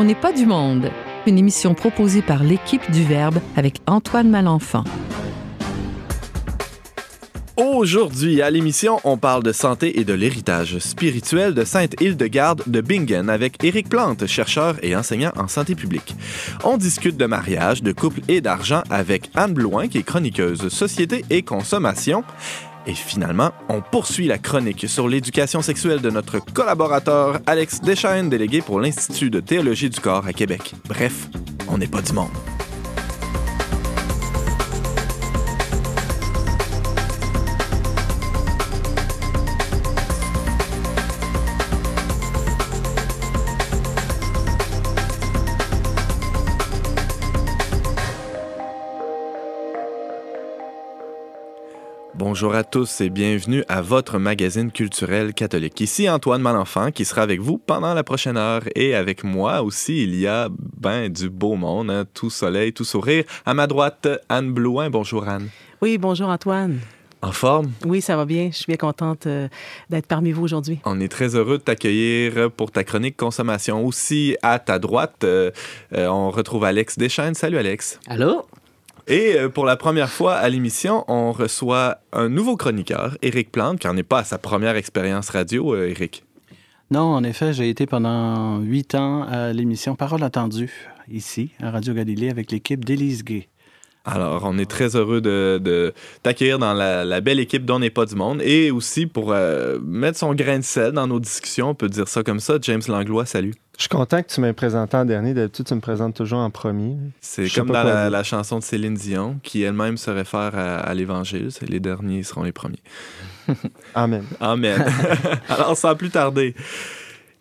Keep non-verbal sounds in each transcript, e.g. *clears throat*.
On n'est pas du monde, une émission proposée par l'équipe du Verbe avec Antoine Malenfant. Aujourd'hui, à l'émission, on parle de santé et de l'héritage spirituel de Sainte-Hildegarde de Bingen avec Éric Plante, chercheur et enseignant en santé publique. On discute de mariage, de couple et d'argent avec Anne Blouin, qui est chroniqueuse société et consommation. Et finalement, on poursuit la chronique sur l'éducation sexuelle de notre collaborateur Alex Deschaines, délégué pour l'Institut de théologie du corps à Québec. Bref, on n'est pas du monde. Bonjour à tous et bienvenue à votre magazine culturel catholique. Ici Antoine Malenfant qui sera avec vous pendant la prochaine heure et avec moi aussi il y a ben du beau monde, hein, tout soleil, tout sourire. À ma droite, Anne Blouin. Bonjour Anne. Oui, bonjour Antoine. En forme? Oui, ça va bien. Je suis bien contente euh, d'être parmi vous aujourd'hui. On est très heureux de t'accueillir pour ta chronique consommation. Aussi, à ta droite, euh, euh, on retrouve Alex Deschaines. Salut Alex. Allô? Et euh, pour la première fois à l'émission, on reçoit un nouveau chroniqueur, Éric Plante, qui n'en est pas à sa première expérience radio, euh, Éric. Non, en effet, j'ai été pendant huit ans à l'émission Parole attendue, ici, à Radio Galilée, avec l'équipe d'Élise Gay. Alors, on est très heureux de, de t'accueillir dans la, la, belle équipe dont n'est pas du monde et aussi pour euh, mettre son grain de sel dans nos discussions, on peut dire ça comme ça. James Langlois, salut. Je suis content que tu m'aies présenté en dernier. D'habitude, tu me présentes toujours en premier. C'est comme dans la, la, chanson de Céline Dion, qui elle-même se réfère à, à l'Évangile. Les derniers seront les premiers. *laughs* Amen. Amen. *laughs* Alors, sans plus tarder.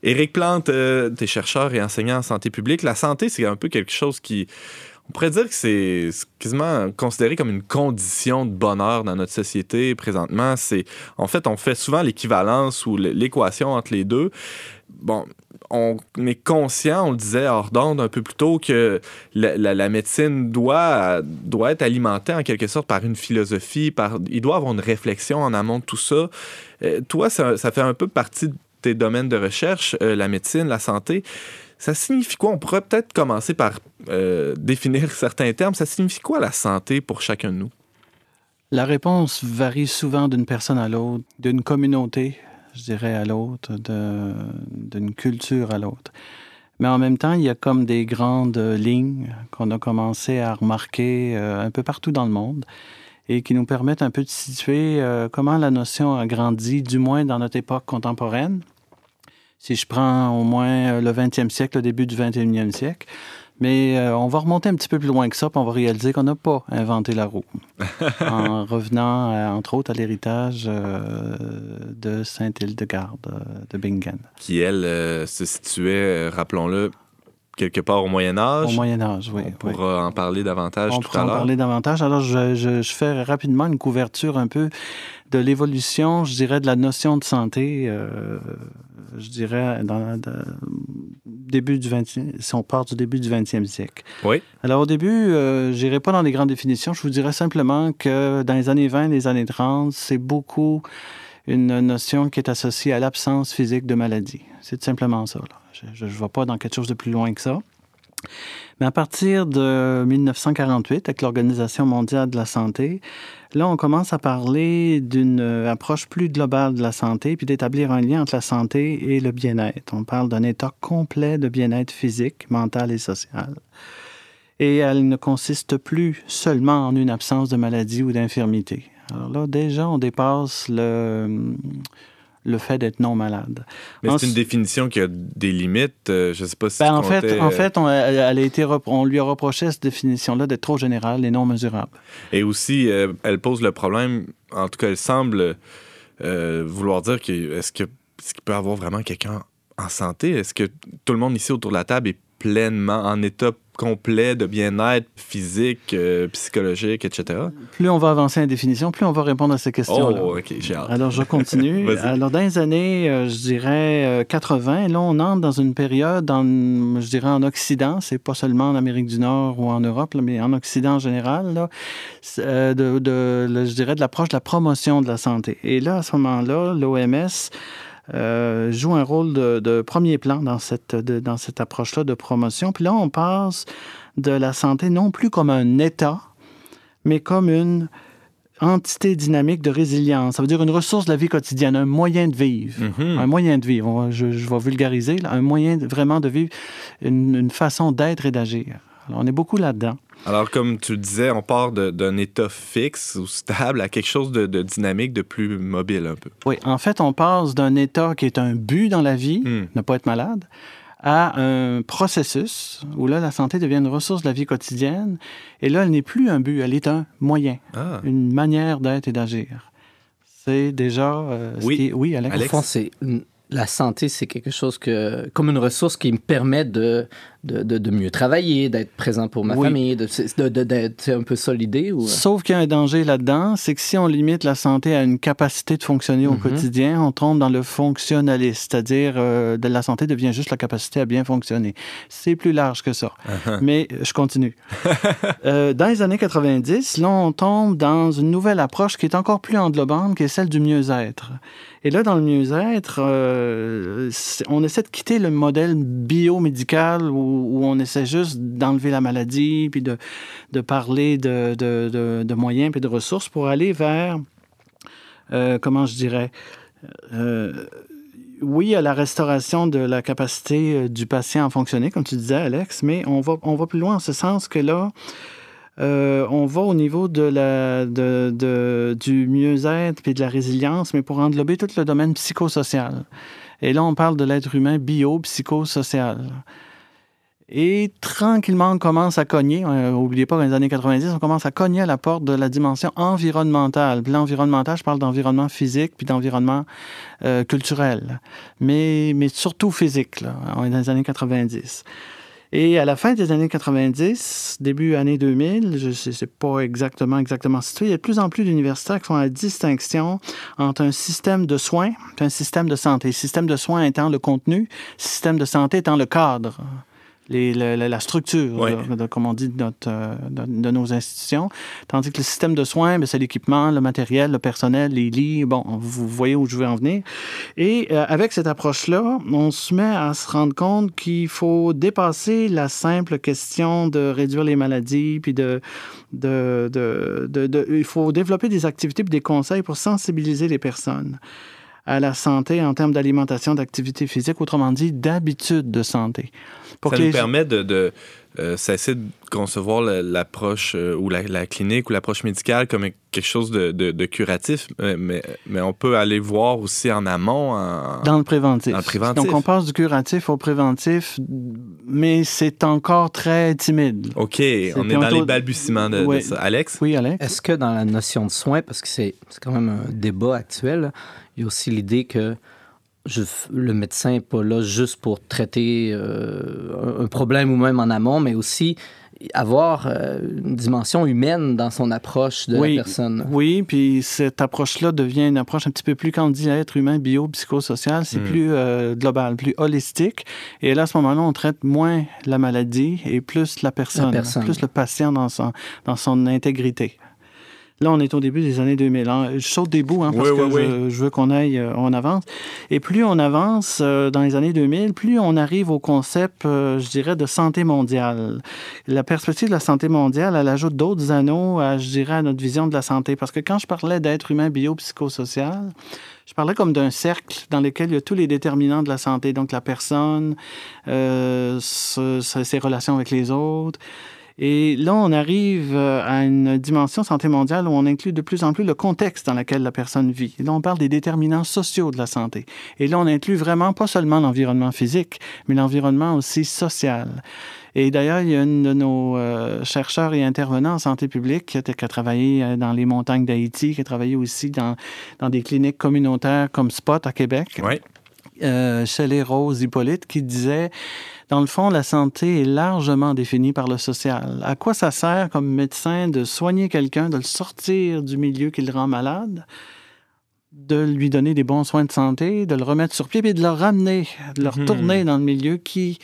Éric Plante, euh, t'es chercheur et enseignant en santé publique. La santé, c'est un peu quelque chose qui on pourrait dire que c'est quasiment considéré comme une condition de bonheur dans notre société présentement. C'est en fait, on fait souvent l'équivalence ou l'équation entre les deux. Bon, on est conscient, on le disait hors d'onde un peu plus tôt, que la, médecine doit, doit être alimentée en quelque sorte par une philosophie, par, il doit avoir une réflexion en amont de tout ça. Euh, toi, ça, ça, fait un peu partie de tes domaines de recherche, euh, la médecine, la santé. Ça signifie quoi? On pourrait peut-être commencer par euh, définir *laughs* certains termes. Ça signifie quoi la santé pour chacun de nous? La réponse varie souvent d'une personne à l'autre, d'une communauté, je dirais, à l'autre, d'une culture à l'autre. Mais en même temps, il y a comme des grandes lignes qu'on a commencé à remarquer euh, un peu partout dans le monde et qui nous permettent un peu de situer euh, comment la notion a grandi, du moins dans notre époque contemporaine si je prends au moins le 20e siècle, le début du 21e siècle. Mais euh, on va remonter un petit peu plus loin que ça, puis on va réaliser qu'on n'a pas inventé la roue. *laughs* en revenant, euh, entre autres, à l'héritage euh, de Sainte-Hildegarde de Bingen. Qui, elle, se situait, rappelons-le, quelque part au Moyen Âge. Au Moyen Âge, oui. On pourra oui. en parler davantage on tout à l'heure. Pourra en parler davantage. Alors, je, je, je, fais rapidement une couverture un peu de l'évolution, je dirais, de la notion de santé, euh, je dirais, dans début du 20 si on part du début du 20e siècle. Oui. Alors, au début, euh, je n'irai pas dans les grandes définitions. Je vous dirais simplement que dans les années 20, les années 30, c'est beaucoup une notion qui est associée à l'absence physique de maladie. C'est simplement ça. Là. Je ne vais pas dans quelque chose de plus loin que ça. Mais à partir de 1948, avec l'Organisation mondiale de la santé, là, on commence à parler d'une approche plus globale de la santé, puis d'établir un lien entre la santé et le bien-être. On parle d'un état complet de bien-être physique, mental et social. Et elle ne consiste plus seulement en une absence de maladie ou d'infirmité. Alors là, déjà, on dépasse le le fait d'être non malade. Mais c'est une définition qui a des limites. Euh, je ne sais pas si ben, en, comptais, fait, en fait, on, elle a été, on lui a reproché cette définition-là d'être trop générale et non mesurable. Et aussi, euh, elle pose le problème, en tout cas, elle semble euh, vouloir dire que est-ce que est-ce qu'il peut y avoir vraiment quelqu'un en santé? Est-ce que tout le monde ici autour de la table est pleinement en état complet de bien-être physique, euh, psychologique, etc. Plus on va avancer en définition, plus on va répondre à ces questions-là. Oh, OK, j'ai hâte. Alors, je continue. *laughs* Alors, dans les années, euh, je dirais, euh, 80, là, on entre dans une période, en, je dirais, en Occident, c'est pas seulement en Amérique du Nord ou en Europe, là, mais en Occident en général, là, euh, de, de, je dirais, de l'approche de la promotion de la santé. Et là, à ce moment-là, l'OMS euh, joue un rôle de, de premier plan dans cette, de- dans cette approche-là de promotion. Puis là, on passe de la santé non plus comme un état, mais comme une entité dynamique de résilience. Ça veut dire une ressource de la vie quotidienne, un moyen de vivre. Mhm. Un moyen de vivre, je, je vais vulgariser, là, un moyen de- vraiment de vivre, une, une façon d'être et d'agir. Alors, on est beaucoup là-dedans. Alors, comme tu le disais, on part d'un état fixe ou stable à quelque chose de, de dynamique, de plus mobile un peu. Oui, en fait, on passe d'un état qui est un but dans la vie, Hmm. ne pas être malade, à un processus où là, la santé devient une ressource de la vie quotidienne. Et là, elle n'est plus un but, elle est un moyen, Ah, une manière d'être et d'agir. C'est déjà... euh, ce Oui. qui est- oui, Alex? Alex? Au fond, la santé, c'est quelque chose que, comme une ressource qui me permet de, de, de, de mieux travailler, d'être présent pour ma Oui. famille, de, de, de- d'être c'est un peu ça l'idée ou Sauf qu'il y a un danger là-dedans, c'est que si on limite la santé à une capacité de fonctionner au Mhm. quotidien, on tombe dans le fonctionnalisme, c'est-à-dire euh, de la santé devient juste la capacité à bien fonctionner. C'est plus large que ça. Mais euh, je continue. *laughs* Euh, dans les années 90, là, on tombe dans une nouvelle approche qui est encore plus englobante, qui est celle du mieux-être. Et là, dans le mieux-être, euh, on essaie de quitter le modèle biomédical où, on essaie juste d'enlever la maladie, puis de, de parler de, de, de- moyens puis de ressources pour aller vers, euh, comment je dirais, euh, oui, à la restauration de la capacité euh, du patient à fonctionner, comme tu disais, Alex, mais on va, on va plus loin en ce sens que là, on va au niveau de la, de, de- du mieux-être puis de la résilience, mais pour englober tout le domaine psychosocial. Et là, on parle de l'être humain bio-psychosocial. Et tranquillement, on commence à cogner. Euh, N'oubliez pas, dans les années 90, on commence à cogner à la porte de la dimension environnementale. L'environnemental, je parle d'environnement physique puis d'environnement euh, culturel, mais, mais surtout physique, là. On est dans les années 90. Et à la fin des années 90, début année 2000, je ne sais pas exactement, exactement situé, il y a de plus en plus d'universitaires qui font la distinction entre un système de soins et un système de santé. Système de soins étant le contenu, système de santé étant le cadre. Les, la, structure, là, de- comme on dit, de, notre, euh, de, nos institutions. Tandis que le système de soins, ben, c'est l'équipement, le matériel, le personnel, les lits. Bon, vous voyez où je veux en venir. Et euh, avec cette approche-là, on se met à se rendre compte qu'il faut dépasser la simple question de réduire les maladies, puis de, de, de, de- de- il faut développer des activités puis des conseils pour sensibiliser les personnes à la santé en termes d'alimentation, d'activité physique, autrement dit, d'habitude de santé. Pour ça nous les- permet de, de euh, cesser de concevoir l'approche euh, ou la, la clinique ou l'approche médicale comme quelque chose de, de- de curatif, mais, mais, mais on peut aller voir aussi en amont. En... Dans le préventif. Dans le préventif. Donc, on passe du curatif au préventif, mais c'est encore très timide. OK, on est dans les balbutiements de, ça. Alex? Oui, Alex? Est-ce que dans la notion de soin, parce que c'est c'est quand même un débat actuel, il y a aussi l'idée que je- le médecin n'est pas là juste pour traiter euh, un- problème ou même en amont, mais aussi avoir euh, une dimension humaine dans son approche de Oui. la personne. Oui, puis cette approche-là devient une approche un petit peu plus, quand on dit être humain, bio, psychosocial, c'est Mm. plus euh, global, plus holistique. Et là, à ce moment-là, on traite moins la maladie et plus la personne, personne. plus le patient dans son, dans son intégrité. Là, on est au début des années 2000. hein. Je saute des bouts hein, parce Oui, que oui, je, je veux qu'on aille, euh, on avance. Et plus on avance euh, dans les années 2000, plus on arrive au concept, euh, je dirais, de santé mondiale. La perspective de la santé mondiale, elle ajoute d'autres anneaux, à, je dirais, à notre vision de la santé. Parce que quand je parlais d'être humain biopsychosocial, je parlais comme d'un cercle dans lequel il y a tous les déterminants de la santé. Donc, la personne, ce- ses relations avec les autres. Et là, on arrive euh, à une dimension santé mondiale où on inclut de plus en plus le contexte dans lequel la personne vit. Et là, on parle des déterminants sociaux de la santé. Et là, on inclut vraiment pas seulement l'environnement physique, mais l'environnement aussi social. Et d'ailleurs, il y a une de nos euh, chercheurs et intervenants en santé publique qui a, qui a travaillé euh, dans les montagnes d'Haïti, qui a travaillé aussi dans, dans des cliniques communautaires comme Spot à Québec Oui. euh, Shelley Rose Hippolyte qui disait dans le fond, la santé est largement définie par le social. À quoi ça sert comme médecin de soigner quelqu'un, de le sortir du milieu qui le rend malade, de lui donner des bons soins de santé, de le remettre sur pied, puis de le ramener, de le Mhm. retourner dans le milieu qui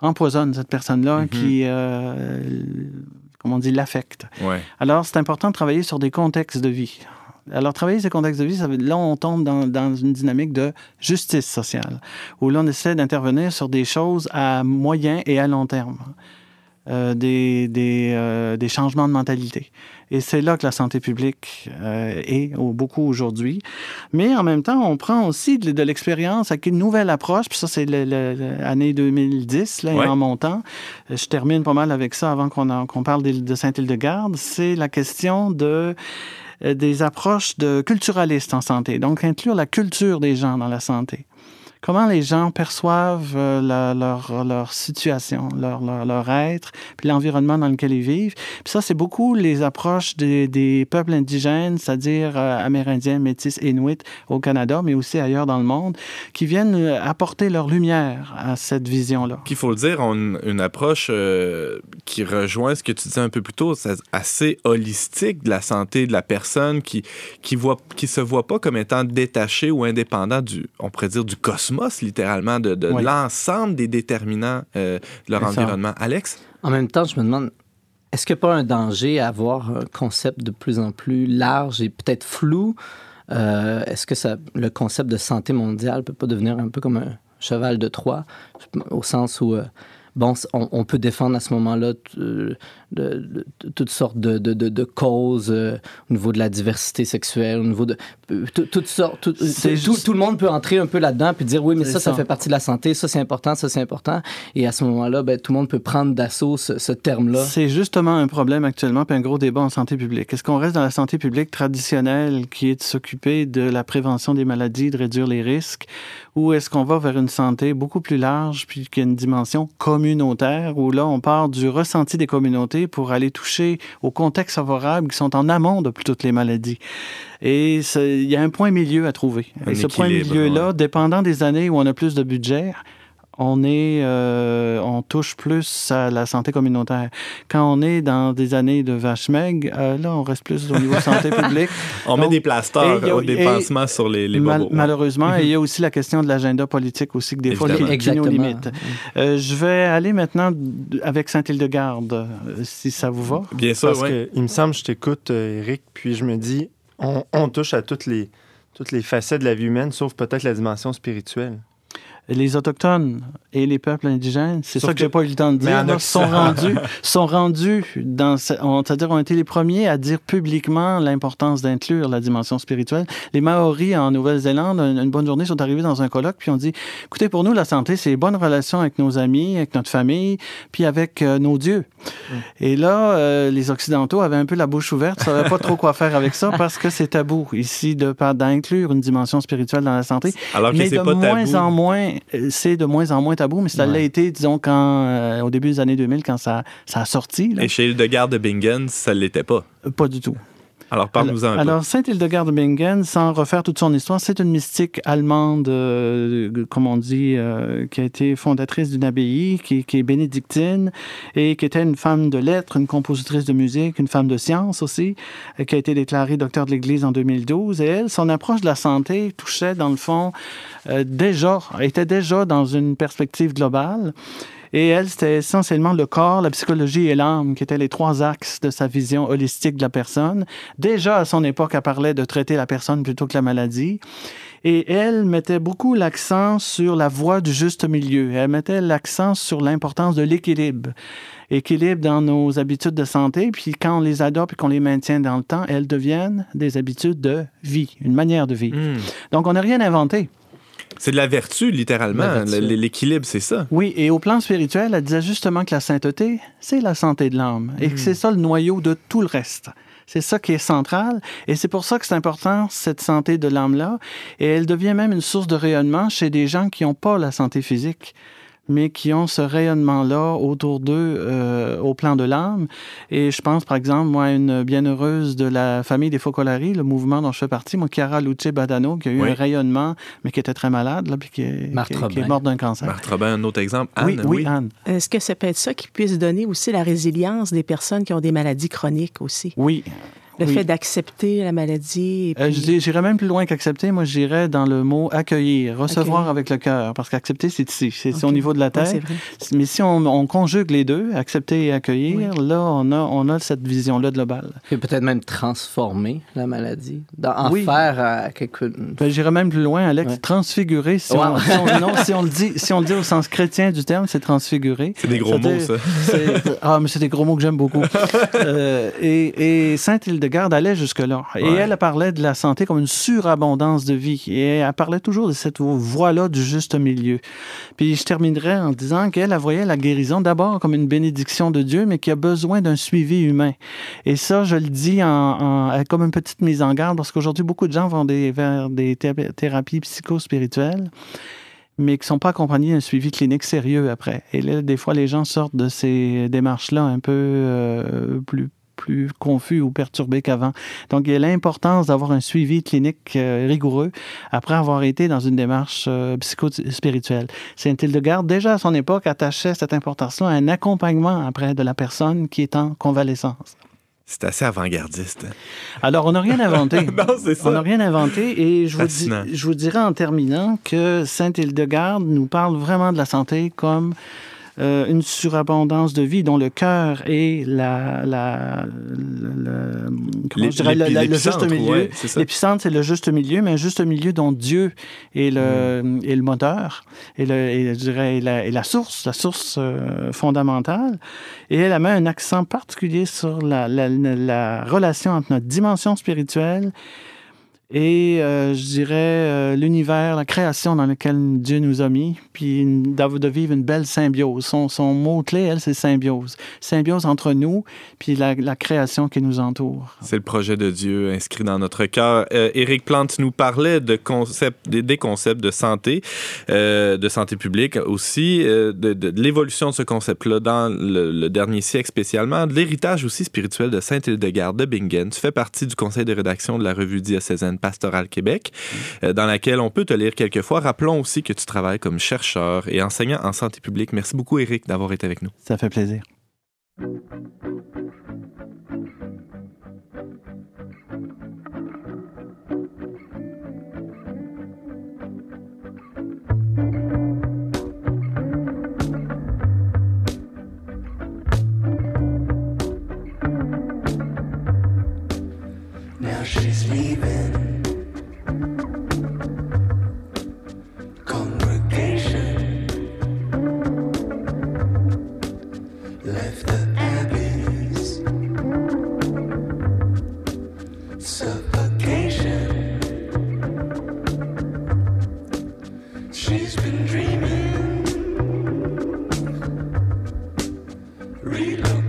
empoisonne cette personne-là, Mhm. qui, euh, comme on dit, l'affecte. Ouais. Alors, c'est important de travailler sur des contextes de vie. Alors, travailler ce contexte de vie, ça veut, là, on tombe dans, dans, une dynamique de justice sociale, où là, on essaie d'intervenir sur des choses à moyen et à long terme. Euh, des, des, euh, des, changements de mentalité. Et c'est là que la santé publique euh, est beaucoup aujourd'hui. Mais en même temps, on prend aussi de, de l'expérience avec une nouvelle approche. Puis ça, c'est l'année 2010, là, ouais. en montant. Je termine pas mal avec ça avant qu'on qu parle de, de Saint-Hildegarde. C'est la question de des approches de culturalistes en santé. Donc, inclure la culture des gens dans la santé comment les gens perçoivent euh, leur, leur situation, leur, leur, être, puis l'environnement dans lequel ils vivent? Puis ça, c'est beaucoup les approches des, des peuples indigènes, c'est-à-dire euh, amérindiens, métis, inuits au Canada, mais aussi ailleurs dans le monde, qui viennent euh, apporter leur lumière à cette vision-là. Qu'il faut le dire, on une, approche qui rejoint ce que tu disais un peu plus tôt, assez holistique de la santé de la personne, qui qui qui se voit pas comme étant détaché ou indépendant du, on pourrait dire, du cosmos, littéralement, de, l'ensemble des déterminants euh, de leur environnement. Ça. Alex? En même temps, je me demande, est-ce qu'il n'y a pas un danger à avoir un concept de plus en plus large et peut-être flou? Euh, est-ce que ça, le concept de santé mondiale peut pas devenir un peu comme un cheval de Troie, au sens où... Euh, bon, on, on, peut défendre à ce moment-là de, de, toutes sortes de, de causes euh, au niveau de la diversité sexuelle, au niveau de toutes sortes. Tout, tout, tout, le monde peut entrer un peu là-dedans puis dire oui, mais ça, ça, ça, fait partie de la santé, ça c'est important, ça c'est important. Et à ce moment-là, ben, tout le monde peut prendre d'assaut ce, ce terme-là. C'est justement un problème actuellement, puis un gros débat en santé publique. Est-ce qu'on reste dans la santé publique traditionnelle qui est de s'occuper de la prévention des maladies, de réduire les risques, ou est-ce qu'on va vers une santé beaucoup plus large, puis qui a une dimension communautaire, où là, on part du ressenti des communautés pour aller toucher aux contextes favorables qui sont en amont de toutes les maladies. Et il y a un point milieu à trouver. Un Et ce point milieu-là, ouais. dépendant des années où on a plus de budget, on est, euh, on touche plus à la santé communautaire. Quand on est dans des années de vache maigre, euh, là, on reste plus au niveau santé *laughs* publique. on Donc, met des plasteurs au dépassement sur les, les mal, malheureusement, il y a aussi la question de l'agenda politique aussi que des Évidemment. fois qui, qui nous limite. Euh, je vais aller maintenant avec Saint-Hildegarde, si ça vous va. Bien sûr, Parce oui. que, il me semble, je t'écoute, Eric, puis je me dis, on, on touche à toutes les, toutes les facettes de la vie humaine, sauf peut-être la dimension spirituelle les Autochtones et les peuples indigènes, c'est ça que, que j'ai pas eu le temps de dire, là, sont rendus, *laughs* sont rendus dans, c'est-à-dire ont été les premiers à dire publiquement l'importance d'inclure la dimension spirituelle. Les Maoris en Nouvelle-Zélande, une, bonne journée, sont arrivés dans un colloque puis ont dit, écoutez, pour nous, la santé, c'est les bonnes relations avec nos amis, avec notre famille, puis avec euh, nos dieux. Mm. Et là, euh, les Occidentaux avaient un peu la bouche ouverte, savaient pas trop quoi faire avec ça *laughs* parce que c'est tabou ici de d'inclure une dimension spirituelle dans la santé. Alors que Mais de pas moins tabou. en moins c'est de moins en moins tabou, mais ça ouais. l'a été, disons, quand, euh, au début des années 2000, quand ça, ça a sorti. Là. Et chez Hildegard de Bingen, ça ne l'était pas. Pas du tout. Alors, parle-nous-en un peu. Alors, Sainte Hildegard de Bingen, sans refaire toute son histoire, c'est une mystique allemande, euh, comme on dit, euh, qui a été fondatrice d'une abbaye, qui, qui, est bénédictine, et qui était une femme de lettres, une compositrice de musique, une femme de science aussi, euh, qui a été déclarée docteur de l'Église en 2012. Et elle, son approche de la santé touchait, dans le fond, euh, déjà, était déjà dans une perspective globale. Et elle, c'était essentiellement le corps, la psychologie et l'âme qui étaient les trois axes de sa vision holistique de la personne. Déjà, à son époque, elle parlait de traiter la personne plutôt que la maladie. Et elle mettait beaucoup l'accent sur la voie du juste milieu. Elle mettait l'accent sur l'importance de l'équilibre. Équilibre dans nos habitudes de santé, puis quand on les adopte et qu'on les maintient dans le temps, elles deviennent des habitudes de vie, une manière de vivre. Hmm. Mm. Donc, on n'a rien inventé. C'est de la vertu, littéralement. L'équilibre, c'est ça. Oui, et au plan spirituel, elle disait justement que la sainteté, c'est la santé de l'âme. Et que c'est ça le noyau de tout le reste. C'est ça qui est central. Et c'est pour ça que c'est important, cette santé de l'âme-là. Et elle devient même une source de rayonnement chez des gens qui n'ont pas la santé physique mais qui ont ce rayonnement-là autour d'eux euh, au plan de l'âme. Et je pense, par exemple, moi, une bienheureuse de la famille des Focolari, le mouvement dont je fais partie, moi, Chiara Luce Badano, qui a eu oui. un rayonnement, mais qui était très malade, là, puis qui est, Marthe qui, qui est morte d'un cancer. Marthe Robin, un autre exemple. Anne, oui, oui, oui, Anne. Est-ce que ça peut être ça qui puisse donner aussi la résilience des personnes qui ont des maladies chroniques aussi? Oui. Le Oui. fait d'accepter la maladie. Et Euh, puis- je dis- J'irais même plus loin qu'accepter. Moi, j'irais dans le mot accueillir, recevoir avec le cœur. Parce qu'accepter, c'est ici. C'est c'est au niveau de la tête. Mais si on, on conjugue les deux, accepter et accueillir, là, on a, on a cette vision-là globale. Et peut-être même transformer la maladie, en Oui. faire à quelque... Ben, J'irais même plus loin, Alex. Ouais. Transfigurer, si, on, si on- non, *laughs* si on le dit, si on le dit au sens chrétien du terme, c'est transfigurer. C'est des gros mots, ça. Ah, mais c'est des gros mots que j'aime beaucoup. *laughs* Euh, et, et Allait jusque-là. Et elle parlait de la santé comme une surabondance de vie. Et elle parlait toujours de cette voie-là du juste milieu. Puis je terminerai en disant qu'elle elle voyait la guérison d'abord comme une bénédiction de Dieu, mais qui a besoin d'un suivi humain. Et ça, je le dis en, en- comme une petite mise en garde, parce qu'aujourd'hui, beaucoup de gens vont des, vers des thé- thérapies psychospirituelles mais qui ne sont pas accompagnés d'un suivi clinique sérieux après. Et là, des fois, les gens sortent de ces démarches-là un peu euh, plus plus confus ou perturbés qu'avant. Donc, il y a l'importance d'avoir un suivi clinique euh, rigoureux après avoir été dans une démarche euh, psychospirituelle. Saint-Hildegarde, déjà à son époque, attachait cette importance-là à un accompagnement après de la personne qui est en convalescence. C'est assez avant-gardiste. Alors, on n'a rien inventé. *laughs* non, c'est On n'a ça. rien inventé et je vous, dis- je vous dirais en terminant que Sainte-Hildegarde nous parle vraiment de la santé comme euh, une surabondance de vie dont le cœur est la, la, le, comment je dirais, le- juste milieu. ouais. L'épicentre, c'est le juste milieu, mais un juste milieu dont Dieu est le, Mm. est le moteur et, le, et je dirais est la, source, la source euh, fondamentale. Et elle a mis un accent particulier sur la relation entre notre dimension spirituelle et, euh, je dirais, euh, l'univers, la création dans lequel Dieu nous a mis, puis une- de vivre une belle symbiose. Son, mot-clé, elle, c'est symbiose. Symbiose entre nous, puis la, création qui nous entoure. C'est le projet de Dieu inscrit dans notre cœur. Euh, Éric Plante nous parlait de concepts, des, concepts de santé, euh, de santé publique aussi, euh, de, de- l'évolution de ce concept-là dans le, le dernier siècle spécialement, de l'héritage aussi spirituel de Sainte-Hildegarde de Bingen. Tu fais partie du conseil de rédaction de la revue diocésaine Pastorale Québec, euh, dans laquelle on peut te lire quelquefois. Rappelons aussi que tu travailles comme chercheur et enseignant en santé publique. Merci beaucoup, Éric, d'avoir été avec nous. Ça fait plaisir. Reload.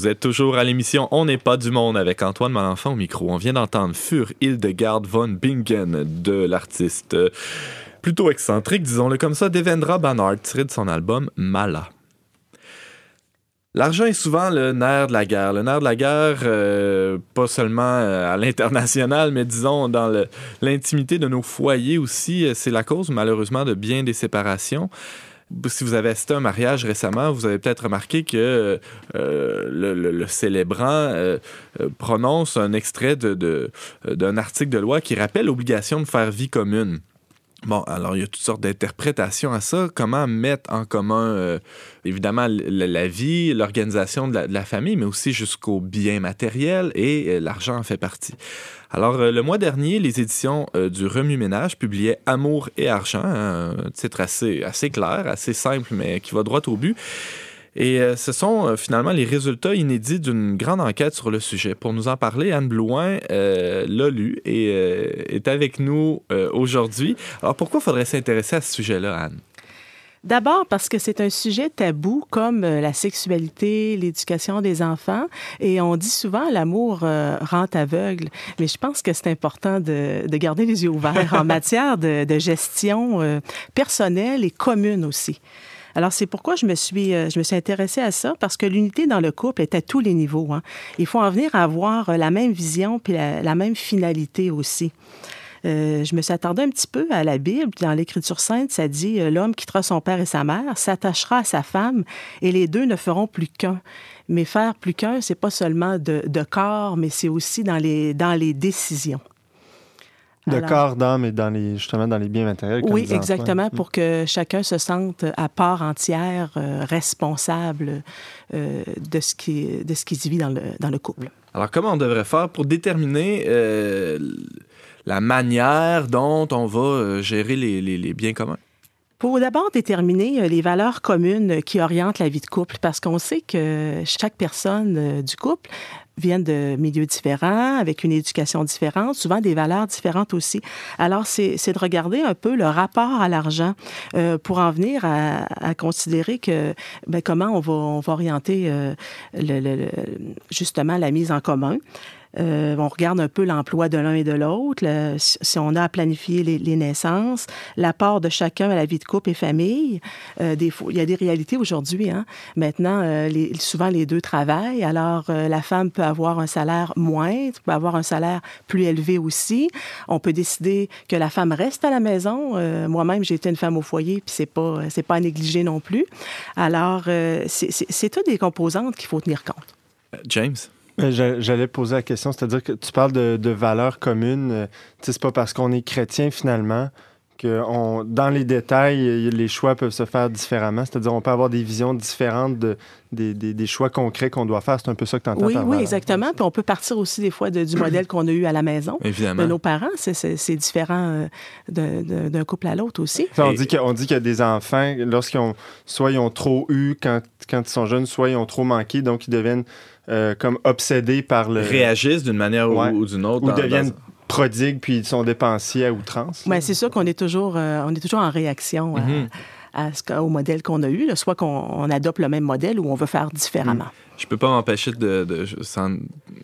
Vous êtes toujours à l'émission On n'est pas du monde avec Antoine Malenfant au micro. On vient d'entendre Fur Hildegard von Bingen de l'artiste euh, plutôt excentrique, disons-le comme ça, Devendra Banhart, tiré de son album Mala. L'argent est souvent le nerf de la guerre. Le nerf de la guerre, euh, pas seulement euh, à l'international, mais disons dans l'intimité de nos foyers aussi. C'est la cause, malheureusement, de bien des séparations. Si vous avez assisté à un mariage récemment, vous avez peut-être remarqué que euh, le, célébrant euh, euh, prononce un extrait d'un article de loi qui rappelle l'obligation de faire vie commune. Bon, alors il y a toutes sortes d'interprétations à ça. Comment mettre en commun, euh, évidemment, la, vie, l'organisation de la, famille, mais aussi jusqu'aux biens matériels et euh, l'argent en fait partie. Alors, euh, le mois dernier, les éditions du Remue-Ménage publiaient Amour et argent, hein, un titre assez clair, assez simple, mais qui va droit au but. Et euh, ce sont euh, finalement les résultats inédits d'une grande enquête sur le sujet. Pour nous en parler, Anne Blouin euh, l'a lu et est avec nous aujourd'hui. Alors pourquoi faudrait s'intéresser à ce sujet-là, Anne? D'abord parce que c'est un sujet tabou comme la sexualité, l'éducation des enfants. Et on dit souvent l'amour euh, rend aveugle. Mais je pense que c'est important de, de garder les yeux ouverts en *laughs* matière de, de gestion euh, personnelle et commune aussi. Alors, c'est pourquoi je me suis, euh, je me suis intéressée à ça, parce que l'unité dans le couple est à tous les niveaux. hein. Il faut en venir à avoir euh, la même vision puis la, même finalité aussi. Euh, je me suis attardée un petit peu à la Bible. Dans l'Écriture sainte, ça dit euh, L'homme quittera son père et sa mère, s'attachera à sa femme, et les deux ne feront plus qu'un. Mais faire plus qu'un, c'est pas seulement de, de corps, mais c'est aussi dans les, dans les décisions. De Alors- corps, d'âme et dans les, justement dans les biens matériels. comme Oui, Antoine. exactement, pour que chacun se sente à part entière, euh, responsable euh, de, ce qui, de ce qui se vit dans le, dans le couple. Alors comment on devrait faire pour déterminer euh, la manière dont on va gérer les, les- les biens communs? Pour d'abord déterminer les valeurs communes qui orientent la vie de couple, parce qu'on sait que chaque personne du couple vient de milieux différents, avec une éducation différente, souvent des valeurs différentes aussi. Alors, c'est de regarder un peu le rapport à l'argent euh, pour en venir à, considérer que ben, comment on va, on va orienter euh, justement la mise en commun. Euh, on regarde un peu l'emploi de l'un et de l'autre, si on a à planifier les, les naissances, l'apport de chacun à la vie de couple et famille. Euh, il y a des réalités aujourd'hui. Hein? Maintenant, euh, souvent les deux travaillent. Alors, la femme peut avoir un salaire moindre, peut avoir un salaire plus élevé aussi. On peut décider que la femme reste à la maison. Moi-même, j'ai été une femme au foyer, puis c'est pas c'est pas à négliger non plus. Alors, c'est- toutes des composantes qu'il faut tenir compte. James? Euh, j'a- J'allais poser la question, c'est-à-dire que tu parles de, de valeurs communes. euh, tu sais, c'est pas parce qu'on est chrétien finalement que on, dans les détails, les choix peuvent se faire différemment. C'est-à-dire on peut avoir des visions différentes de, des, des- des choix concrets qu'on doit faire. C'est un peu ça que tu entends. Oui, oui, exactement. Puis on peut partir aussi des fois de- du modèle qu'on a eu à la maison. Évidemment. de nos parents. C'est- C'est c'est différent euh, d'un couple à l'autre aussi. on Et- dit qu'il y a- on dit qu'il y a des enfants, lorsqu'ils ont, soit ils ont trop eu quand, quand ils sont jeunes, soit ils ont trop manqué, donc ils deviennent euh, comme obsédés par le... Réagissent d'une manière ou- Ouais. ou, d'une autre. ou dans- deviennent dans- prodigues, puis ils sont dépensiers à outrance. Mais c'est sûr qu'on est toujours, euh, on est toujours en réaction à, Mhm. à ce, qu'au modèle qu'on a eu, là, soit qu'on on adopte le même modèle ou on veut faire différemment. Je peux pas m'empêcher de, sans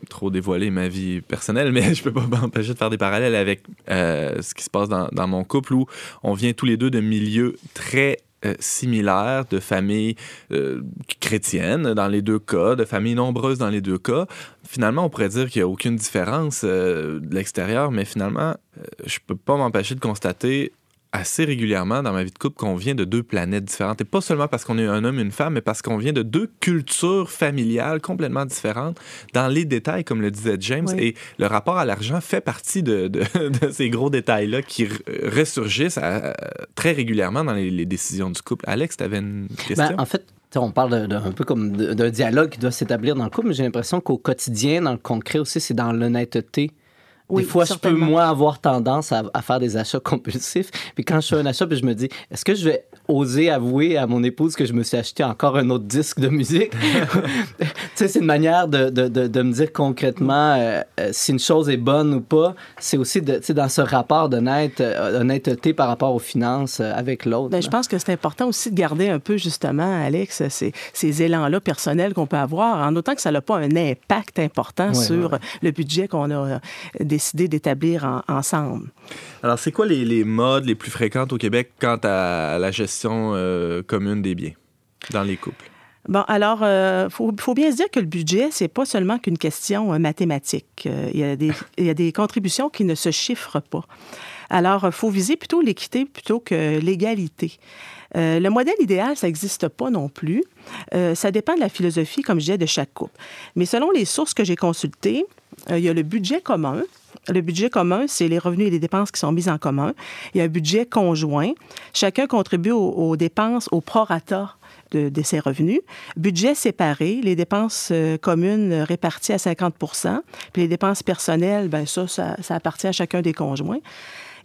trop dévoiler ma vie personnelle, *laughs* mais je peux pas m'empêcher de faire des parallèles avec euh, ce qui se passe dans, dans mon couple où on vient tous les deux de milieux très euh, similaires, de familles euh, chrétiennes dans les deux cas, de familles nombreuses dans les deux cas. Finalement, on pourrait dire qu'il n'y a aucune différence euh, de l'extérieur, mais finalement, je peux pas m'empêcher de constater assez régulièrement dans ma vie de couple qu'on vient de deux planètes différentes. Et pas seulement parce qu'on est un homme et une femme, mais parce qu'on vient de deux cultures familiales complètement différentes dans les détails, comme le disait James. Oui. Et le rapport à l'argent fait partie de, de- *laughs* de ces gros détails-là qui re- ressurgissent à- très régulièrement dans les, les décisions du couple. Alex, tu avais une question? Ben, en fait, on parle de- de- un peu comme d'un dialogue qui doit s'établir dans le couple, mais j'ai l'impression qu'au quotidien, dans le concret aussi, c'est dans l'honnêteté Oui, des fois, je peux, moi, avoir tendance à, à faire des achats compulsifs. Puis quand je fais un achat, puis je me dis, est-ce que je vais oser avouer à mon épouse que je me suis acheté encore un autre disque de musique? *laughs* tu sais, c'est une manière de, de, de, de me dire concrètement euh, euh, si une chose est bonne ou pas. C'est aussi de, dans ce rapport d'honnête, euh, par rapport aux finances euh, avec l'autre. Ben, je pense que c'est important aussi de garder un peu, justement, Alex, ces, ces élans-là personnels qu'on peut avoir, en autant que ça n'a pas un impact important sur le budget qu'on a décidé d'établir en- ensemble. Alors, c'est quoi les, les modes les plus fréquentes au Québec quant à la gestion euh, commune des biens dans les couples? Bon, alors, il faut, faut bien se dire que le budget, c'est pas seulement qu'une question euh, mathématique. Euh, Il y, a des- *laughs* il y a des contributions qui ne se chiffrent pas. Alors, il faut viser plutôt l'équité plutôt que l'égalité. Euh, le modèle idéal, ça n'existe pas non plus. Euh, ça dépend de la philosophie, comme je disais, de chaque couple. Mais selon les sources que j'ai consultées, euh, il y a le budget commun. Le budget commun, c'est les revenus et les dépenses qui sont mis en commun. Il y a un budget conjoint. Chacun contribue aux, dépenses au prorata de, de ses revenus. Budget séparé, les dépenses euh, communes réparties à 50% puis les dépenses personnelles, ben ça, ça appartient à chacun des conjoints.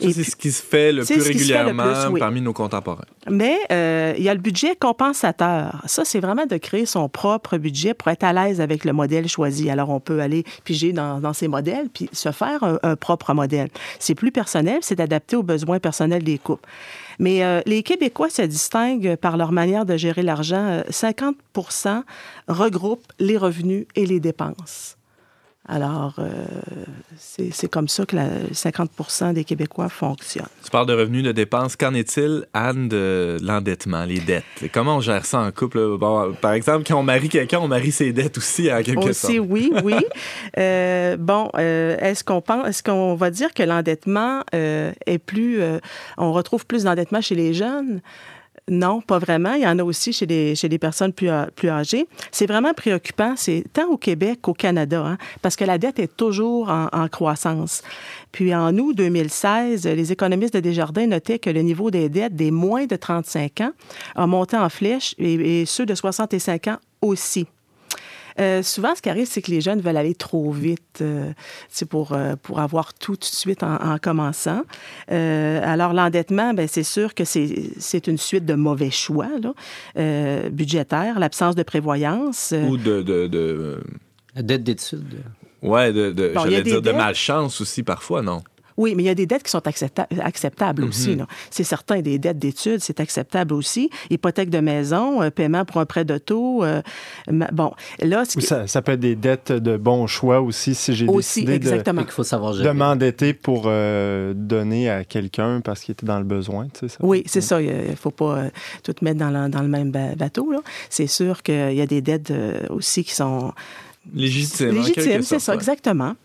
C'est ce qui se fait le plus le régulièrement plus, oui. parmi nos contemporains. Mais euh, il y a le budget compensateur. Ça, c'est vraiment de créer son propre budget pour être à l'aise avec le modèle choisi. Alors, on peut aller piger dans, dans ces modèles puis se faire un, un propre modèle. C'est plus personnel, c'est adapté aux besoins personnels des couples. Mais euh, les Québécois se distinguent par leur manière de gérer l'argent. Euh, 50% regroupent les revenus et les dépenses. Alors, euh, c'est comme ça que la 50% des Québécois fonctionnent. Tu parles de revenus, de dépenses. Qu'en est-il, Anne, de l'endettement, les dettes? Comment on gère ça en couple? Bon, par exemple, quand on marie quelqu'un, on marie ses dettes aussi, en quelque sorte. Aussi, oui, *laughs* oui. Euh, bon, euh, est-ce qu'on pense, est-ce qu'on va dire que l'endettement est plus, on retrouve plus d'endettement chez les jeunes? Non, pas vraiment. Il y en a aussi chez les, chez personnes plus, â- plus âgées. C'est vraiment préoccupant, c'est tant au Québec qu'au Canada, hein, parce que la dette est toujours en, croissance. Puis en août 2016, les économistes de Desjardins notaient que le niveau des dettes des moins de 35 ans a monté en flèche et ceux de 65 ans aussi. Euh, souvent, ce qui arrive, c'est que les jeunes veulent aller trop vite euh, c'est pour, euh, pour avoir tout tout de suite en, en commençant. Euh, alors, l'endettement, ben, c'est sûr que c'est c'est une suite de mauvais choix là, euh, budgétaires, l'absence de prévoyance. euh, Ou de... de, de- La dette d'études. ouais, de, Bon, j'allais dire de malchance aussi, parfois, non? Oui, mais il y a des dettes qui sont accepta- acceptables aussi. là. C'est certain, des dettes d'études, c'est acceptable aussi. Hypothèque de maison, euh, paiement pour un prêt d'auto. euh, bon, là, ce Ou qui- ça, ça peut être des dettes de bon choix aussi si j'ai décidé de, exactement. Fait qu'il faut savoir de gérer. m'endetter pour euh, donner à quelqu'un parce qu'il était dans le besoin. Tu sais, ça. Oui, c'est ça. Il ne faut pas euh, tout mettre dans le, dans le même ba- bateau. C'est sûr qu'il y a des dettes euh, aussi qui sont légitimes, quelque c'est ça, ouais. exactement.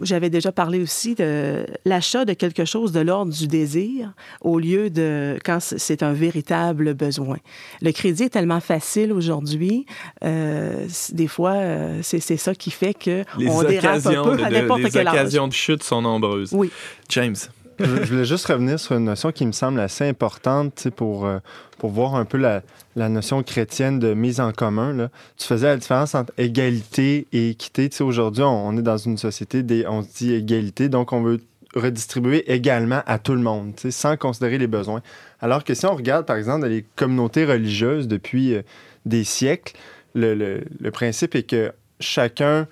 J'avais déjà parlé aussi de l'achat de quelque chose de l'ordre du désir au lieu de quand c'est un véritable besoin. Le crédit est tellement facile aujourd'hui, euh, des fois, euh, c'est ça qui fait que Les on dérape un peu de, à n'importe quel âge. occasions de chute sont nombreuses. Oui. James, je, voulais juste revenir sur une notion qui me semble assez importante pour, euh, pour voir un peu la, notion chrétienne de mise en commun. Tu faisais la différence entre égalité et équité. Aujourd'hui, on, est dans une société, des, on se dit égalité, donc on veut redistribuer également à tout le monde, sans considérer les besoins. Alors que si on regarde, par exemple, dans les communautés religieuses depuis euh, des siècles, le, le- le principe est que chacun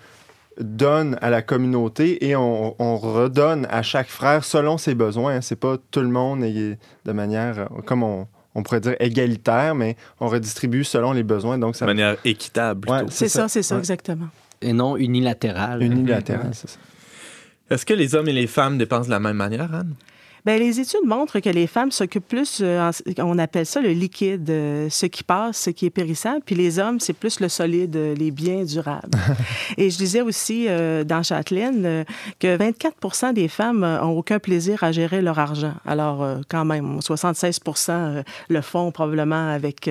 donne à la communauté et on, on redonne à chaque frère selon ses besoins. hein. C'est pas tout le monde est de manière, euh, comme on, on pourrait dire, égalitaire, mais on redistribue selon les besoins. Donc, de manière équitable. Ouais. C'est ça, c'est ça, Ouais. exactement. Et non unilatéral. unilatéral, c'est ça. Est-ce que les hommes et les femmes dépensent de la même manière, Anne? Bien, les études montrent que les femmes s'occupent plus, euh, on appelle ça le liquide, euh, ce qui passe, ce qui est périssable, puis les hommes, c'est plus le solide, euh, les biens durables. *laughs* Et je disais aussi dans Châtelaine que 24 des femmes ont aucun plaisir à gérer leur argent. Alors, quand même, 76% euh, le font probablement avec...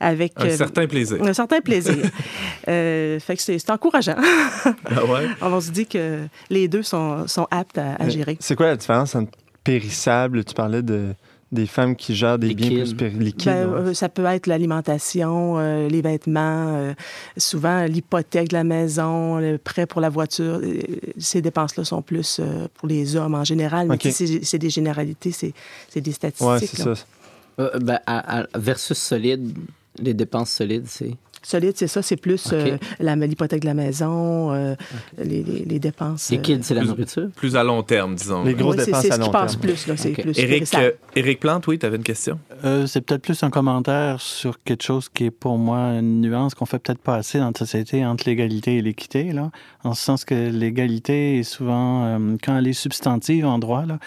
avec Un certain plaisir. un certain plaisir. *laughs* Fait que c'est encourageant. Ah ouais? *laughs* on se dit que les deux sont, sont aptes à, à gérer. C'est quoi la différence entre périssable, tu parlais de, des femmes qui gèrent des biens plus liquides. Ben, ouais. euh, ça peut être l'alimentation, euh, les vêtements, euh, souvent l'hypothèque de la maison, le prêt pour la voiture. Ces dépenses-là sont plus euh, pour les hommes en général, mais c'est des généralités, c'est c'est des statistiques. Ouais, c'est ça. Euh, ben, à- à- versus solide, les dépenses solides, c'est. Solide, c'est ça, c'est plus OK. euh, la- l'hypothèque de la maison, euh, les, les- les dépenses. euh, Liquide, c'est la nourriture? Plus à long terme, disons. Les grosses oui, c'est- dépenses c'est à ce qui long passe terme. plus, là, c'est OK. plus Éric, euh, Éric Plante, oui, tu avais une question? Euh, c'est peut-être plus un commentaire sur quelque chose qui est pour moi une nuance qu'on fait peut-être pas assez dans notre société entre l'égalité et l'équité, là. En ce sens que l'égalité est souvent, euh, quand elle est substantive en droit, là,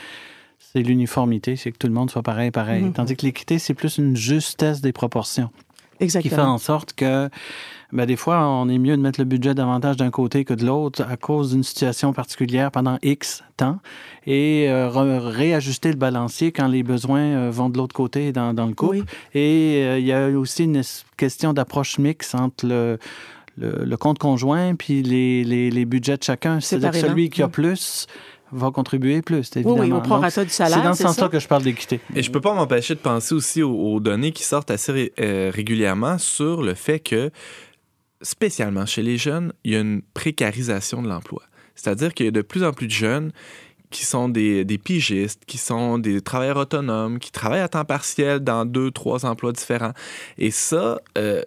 c'est l'uniformité, c'est que tout le monde soit pareil, pareil. Mhm. Tandis que l'équité, c'est plus une justesse des proportions qui fait Exactement. en sorte que ben, des fois, on est mieux de mettre le budget davantage d'un côté que de l'autre à cause d'une situation particulière pendant X temps et euh, réajuster le balancier quand les besoins euh, vont de l'autre côté dans, dans le couple. Oui. Et euh, il y a aussi une es- question d'approche mixte entre le, le, le compte conjoint puis les, les, les budgets de chacun. C'est-à-dire celui qui a plus va contribuer plus, Oui, évidemment. oui, au Donc, prorata du salaire. c'est dans ce sens-là que je parle d'équité. Et je peux pas m'empêcher de penser aussi aux, aux données qui sortent assez ré- euh, régulièrement sur le fait que, spécialement chez les jeunes, il y a une précarisation de l'emploi. C'est-à-dire qu'il y a de plus en plus de jeunes qui sont des, des pigistes, qui sont des travailleurs autonomes, qui travaillent à temps partiel dans deux, trois emplois différents. Et ça, euh,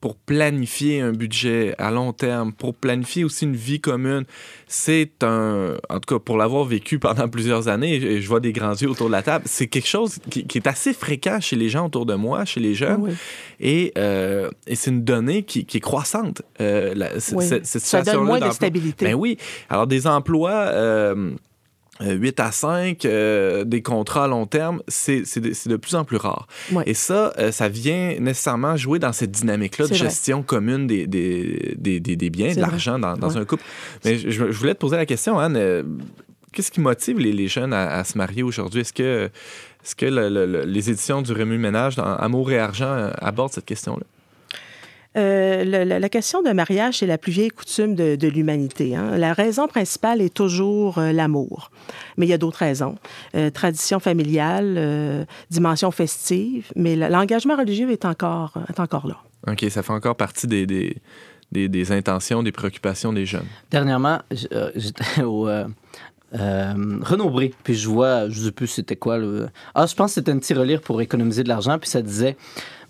pour planifier un budget à long terme, pour planifier aussi une vie commune, c'est un, en tout cas pour l'avoir vécu pendant *laughs* plusieurs années, et je vois des grands yeux autour de la table, c'est quelque chose qui, qui est assez fréquent chez les gens autour de moi, chez les jeunes, Oui. et, euh, et c'est une donnée qui, qui est croissante. Euh, la- Oui. cette, cette Ça donne moins de stabilité. Ben oui. Alors, des emplois euh, 8 à 5, euh, des contrats à long terme, c'est de, plus en plus rare. Et ça, euh, ça vient nécessairement jouer dans cette dynamique-là de vrai. gestion commune des, des, des, des- biens, de l'argent dans, un couple. Mais je, je voulais te poser la question, Anne. euh, Qu'est-ce qui motive les, les jeunes à, à se marier aujourd'hui? Est-ce que, est-ce que le- le- le- les éditions du Remue Ménage dans Amour et Argent euh, abordent cette question-là? Euh, le- la, la question de mariage, c'est la plus vieille coutume de, de l'humanité. hein. La raison principale est toujours euh, l'amour. Mais il y a d'autres raisons. Euh, tradition familiale, euh, dimension festive, mais l'engagement religieux est encore, est encore là. OK, ça fait encore partie des, des, des, des intentions, des préoccupations des jeunes. Dernièrement, j'étais *laughs* au euh, euh, Renaud-Bré, puis je vois, je sais plus c'était quoi. Le... Ah, je pense que c'était un petit relire pour économiser de l'argent, puis ça disait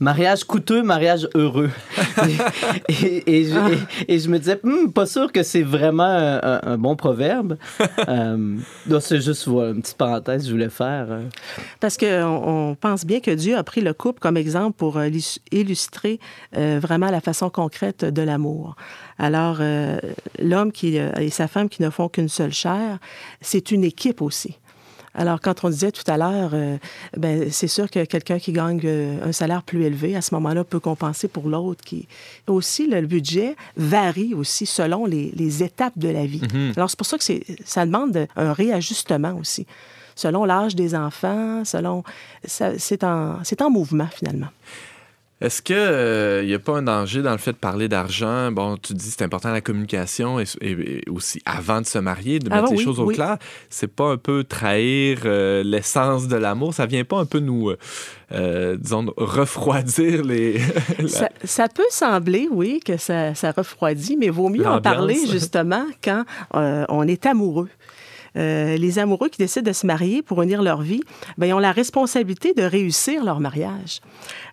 mariage coûteux, mariage heureux. *laughs* et, et je, et- et je me disais, Hmm, pas sûr que c'est vraiment un, un- un bon proverbe. *laughs* euh, c'est juste voilà, une petite parenthèse que je voulais faire. euh. Parce qu'on on pense bien que Dieu a pris le couple comme exemple pour euh, illustrer euh, vraiment la façon concrète de l'amour. Alors, euh, l'homme et sa femme qui ne font qu'une seule chair, c'est une équipe aussi. Alors, quand on disait tout à l'heure, euh, ben, c'est sûr que quelqu'un qui gagne euh, un salaire plus élevé, à ce moment-là, peut compenser pour l'autre. Qui... Aussi, le budget varie aussi selon les, les étapes de la vie. Alors, c'est pour ça que ça demande de- un réajustement aussi selon l'âge des enfants, selon c'est en c'est en mouvement finalement. Est-ce qu'il n'y a pas un danger dans le fait de parler d'argent? Bon, tu dis c'est important la communication et, et- et aussi avant de se marier, de mettre Avant, les choses au oui. clair. C'est pas un peu trahir euh, l'essence de l'amour? Ça vient pas un peu nous, euh, euh, disons, refroidir les... *laughs* la- Ça, ça peut sembler, oui, que ça, ça refroidit, mais vaut mieux en parler justement quand euh, on est amoureux. Euh, les amoureux qui décident de se marier pour unir leur vie, ben, ils ont la responsabilité de réussir leur mariage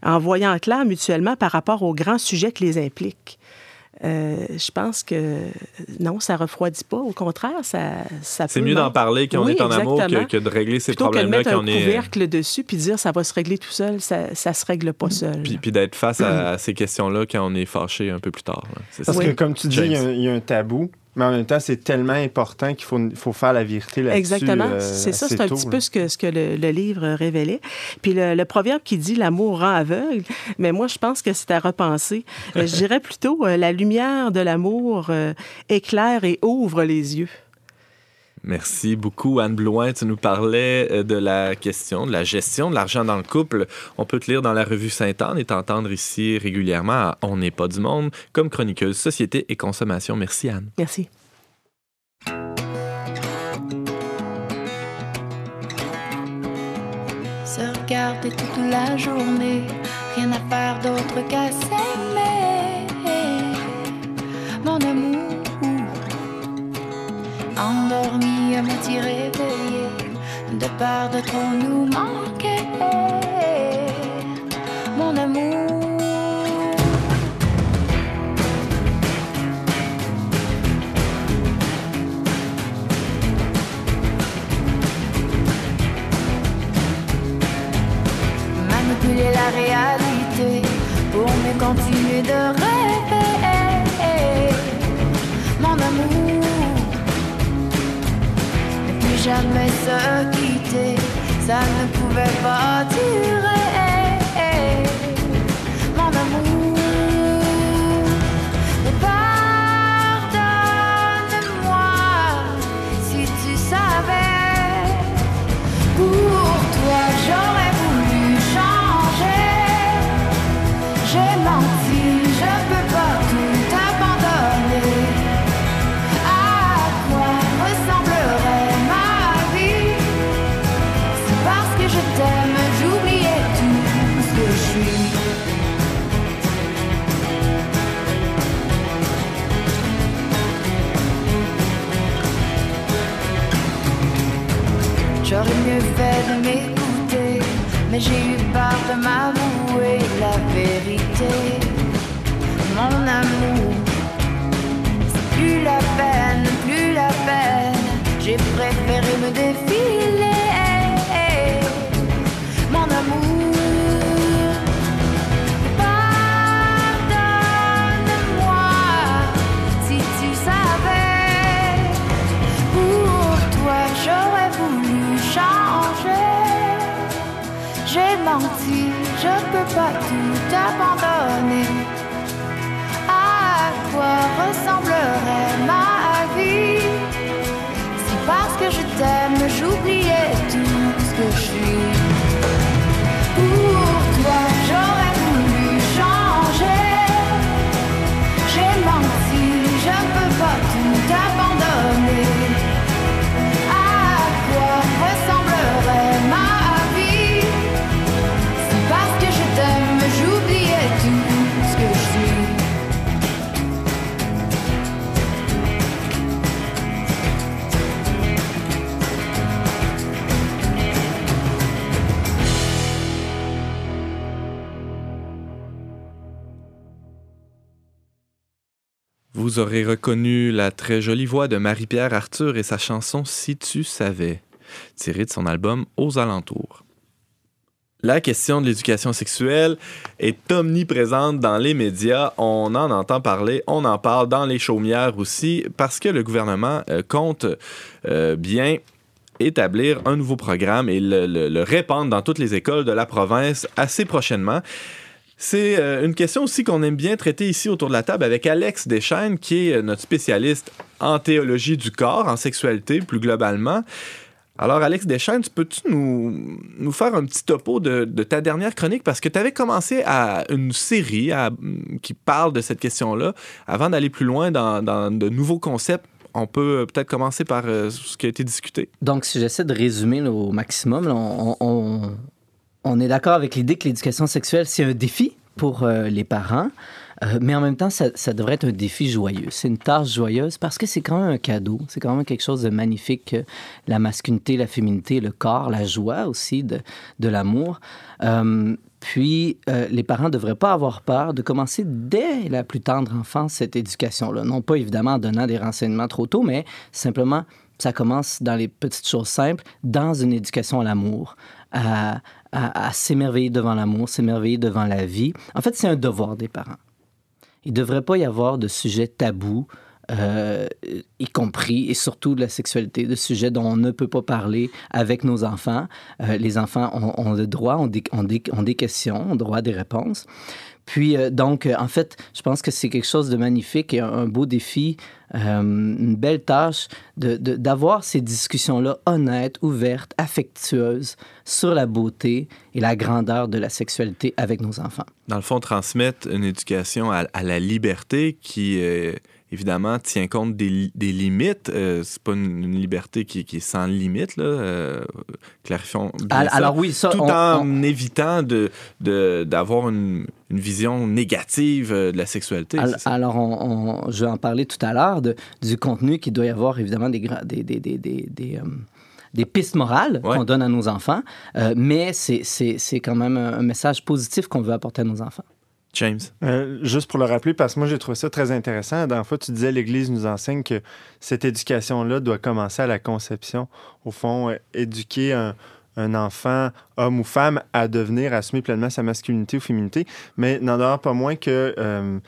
en voyant clair mutuellement par rapport aux grands sujets qui les impliquent. Euh, je pense que non, ça refroidit pas. Au contraire, ça, ça C'est mieux d'en parler quand on est en amour que, de régler ces Plutôt que de problèmes-là mettre un est... couvercle dessus puis dire ça va se régler tout seul, ça, ça se règle pas seul. Puis, puis d'être face à, à *clears throat* ces questions-là quand on est fâché un peu plus tard. Parce ça. que, comme tu dis, y, il y a un tabou, mais en même temps, c'est tellement important qu'il faut, faut faire la vérité là-dessus. Exactement. euh, c'est ça, c'est un tôt, petit là. peu ce que, ce que le, le livre révélait. Puis le, le proverbe qui dit l'amour rend aveugle, *laughs* mais moi, je pense que c'est à repenser. Euh, je dirais plutôt euh, la lumière de l'amour euh, éclaire et ouvre les yeux. Merci beaucoup, Anne Blouin. Tu nous parlais euh, de la question, de la gestion de l'argent dans le couple. On peut te lire dans la revue Sainte-Anne et t'entendre ici régulièrement à On n'est pas du monde comme chroniqueuse société et consommation. Merci, Anne. Merci. Se regarder regarder toute la journée, rien à faire d'autre qu'à s'aimer. De peur de trop nous manquer. Mon amour. manipuler la réalité pour me continuer de rêver. Jamais se quitter, ça ne pouvait pas durer. M'écouter, mais j'ai eu peur de m'avouer la vérité. Mon amour, c'est plus la peine, plus la peine. J'ai préféré me défiler. Pas tout abandonner. Vous aurez reconnu la très jolie voix de Marie-Pierre Arthur et sa chanson Si tu savais, tirée de son album Aux alentours. La question de l'éducation sexuelle est omniprésente dans les médias. On en entend parler, on en parle dans les chaumières aussi, parce que le gouvernement euh, compte euh, bien établir un nouveau programme et le, répandre dans toutes les écoles de la province assez prochainement. C'est euh, une question aussi qu'on aime bien traiter ici autour de la table avec Alex Deschaines, qui est euh, notre spécialiste en théologie du corps, en sexualité plus globalement. Alors, Alex Deschaines, peux-tu nous, faire un petit topo de, ta dernière chronique? Parce que tu avais commencé à une série qui parle de cette question-là. Avant d'aller plus loin dans, de nouveaux concepts, on peut euh, peut-être commencer par ce qui a été discuté. Donc, si j'essaie de résumer au maximum, on- on est d'accord avec l'idée que l'éducation sexuelle, c'est un défi pour euh, les parents, euh, mais en même temps, ça, devrait être un défi joyeux. C'est une tâche joyeuse parce que c'est quand même un cadeau. C'est quand même quelque chose de magnifique. euh, La masculinité, la féminité, le corps, la joie aussi de, de l'amour. Puis, les parents ne devraient pas avoir peur de commencer dès la plus tendre enfance cette éducation-là. Non pas évidemment en donnant des renseignements trop tôt, mais simplement, ça commence dans les petites choses simples, dans une éducation à l'amour, à- s'émerveiller devant l'amour, s'émerveiller devant la vie. En fait, c'est un devoir des parents. Il ne devrait pas y avoir de sujets tabous, euh, y compris et surtout de la sexualité, de sujets dont on ne peut pas parler avec nos enfants. Euh, les enfants ont, le droit, ont des, ont, des, ont des questions, ont droit à des réponses. Puis, euh, donc, euh, en fait, je pense que c'est quelque chose de magnifique et un, beau défi, euh, une belle tâche d'avoir ces discussions-là honnêtes, ouvertes, affectueuses sur la beauté et la grandeur de la sexualité avec nos enfants. Dans le fond, transmettre une éducation à, à la liberté qui euh, évidemment, tient compte des, des limites. Euh, c'est pas une, une liberté qui, qui est sans limite, là. Euh, clarifions bien Al- ça. Alors oui, ça, Tout on- en on- évitant de, d'avoir une, une vision négative euh, de la sexualité. Alors, on, je vais en parler tout à l'heure de- du contenu qui doit y avoir, évidemment, des, des, des, des, des, des, euh, des pistes morales Ouais. qu'on donne à nos enfants, euh, mais c'est, c'est, c'est quand même un, un message positif qu'on veut apporter à nos enfants. James. Euh, juste pour le rappeler, parce que moi, j'ai trouvé ça très intéressant. La dernière fois, tu disais l'Église nous enseigne que cette éducation-là doit commencer à la conception. Au fond, euh, éduquer un, un enfant, homme ou femme, à devenir, à assumer pleinement sa masculinité ou féminité. Mais n'en demeure pas moins que euh,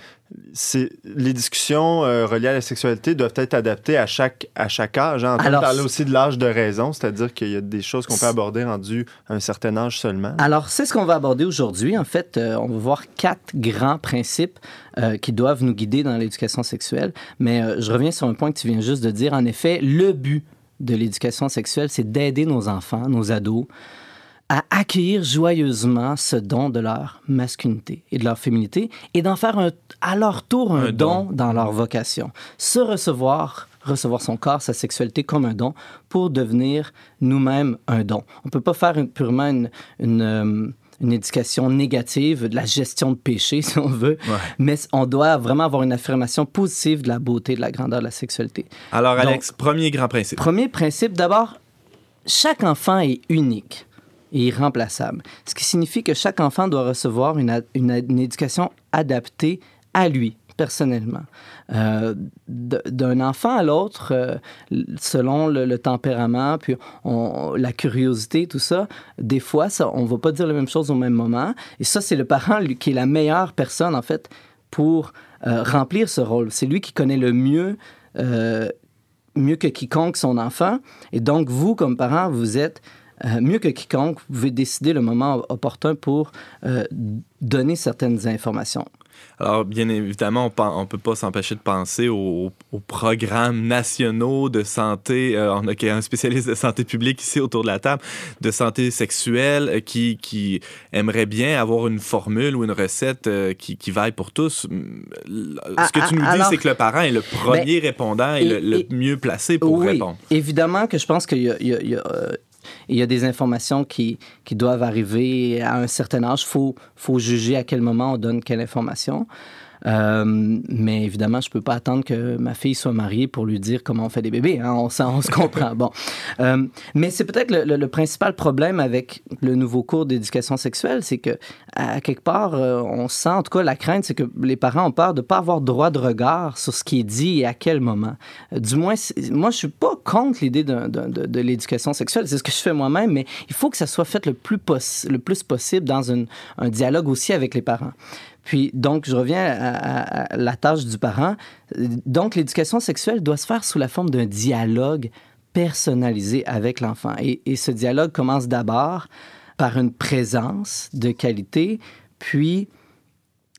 les discussions euh, reliées à la sexualité doivent être adaptées à chaque, à chaque âge. Hein. On parler aussi de l'âge de raison, c'est-à-dire qu'il y a des choses qu'on peut aborder rendues à un certain âge seulement. Alors, c'est ce qu'on va aborder aujourd'hui. En fait, euh, on va voir quatre grands principes euh, qui doivent nous guider dans l'éducation sexuelle. Mais je reviens sur un point que tu viens juste de dire. En effet, le but de l'éducation sexuelle, c'est d'aider nos enfants, nos ados, à accueillir joyeusement ce don de leur masculinité et de leur féminité et d'en faire un- à leur tour un, Un don. don. dans leur vocation. Se recevoir, recevoir son corps, sa sexualité comme un don pour devenir nous-mêmes un don. On ne peut pas faire une- purement une, une, euh, une éducation négative, de la gestion de péché, *laughs* si on veut, mais on doit vraiment avoir une affirmation positive de la beauté, de la grandeur de la sexualité. Alors, Donc- Alex, premier grand principe. Premier principe, d'abord, chaque enfant est unique et irremplaçable. Ce qui signifie que chaque enfant doit recevoir une, une éducation adaptée à lui, personnellement. Euh, D'un enfant à l'autre, euh, selon le, tempérament, puis la curiosité, tout ça, des fois, ça, on ne va pas dire la même chose au même moment. Et ça, c'est le parent qui est la meilleure personne, en fait, pour euh, remplir ce rôle. C'est lui qui connaît le mieux mieux que quiconque son enfant. Et donc, vous, comme parent, vous êtes mieux que quiconque. Vous pouvez décider le moment opportun pour donner certaines informations. Alors, bien évidemment, on ne peut pas s'empêcher de penser aux, aux programmes nationaux de santé. Euh, on a un spécialiste de santé publique ici autour de la table, de santé sexuelle, euh, qui, qui aimerait bien avoir une formule ou une recette euh, qui, qui vaille pour tous. Ce que tu nous dis, Ah, c'est que le parent est le premier répondant et, et- le, le et- mieux placé pour oui, répondre. évidemment que je pense qu'il y a, euh, il y a des informations qui, qui doivent arriver à un certain âge. Il faut, faut juger à quel moment on donne quelle information. Euh, mais évidemment, je peux pas attendre que ma fille soit mariée pour lui dire comment on fait des bébés. hein. On, on se comprend. Bon. Euh, mais c'est peut-être le, principal problème avec le nouveau cours d'éducation sexuelle, c'est que à quelque part, euh, on sent, en tout cas, la crainte, c'est que les parents ont peur de pas avoir droit de regard sur ce qui est dit et à quel moment. Du moins, moi, je suis pas contre l'idée de, l'éducation sexuelle. C'est ce que je fais moi-même, mais il faut que ça soit fait le plus, le plus possible dans un dialogue aussi avec les parents. Puis, donc, je reviens à, la tâche du parent. Donc, l'éducation sexuelle doit se faire sous la forme d'un dialogue personnalisé avec l'enfant. Et, ce dialogue commence d'abord par une présence de qualité, puis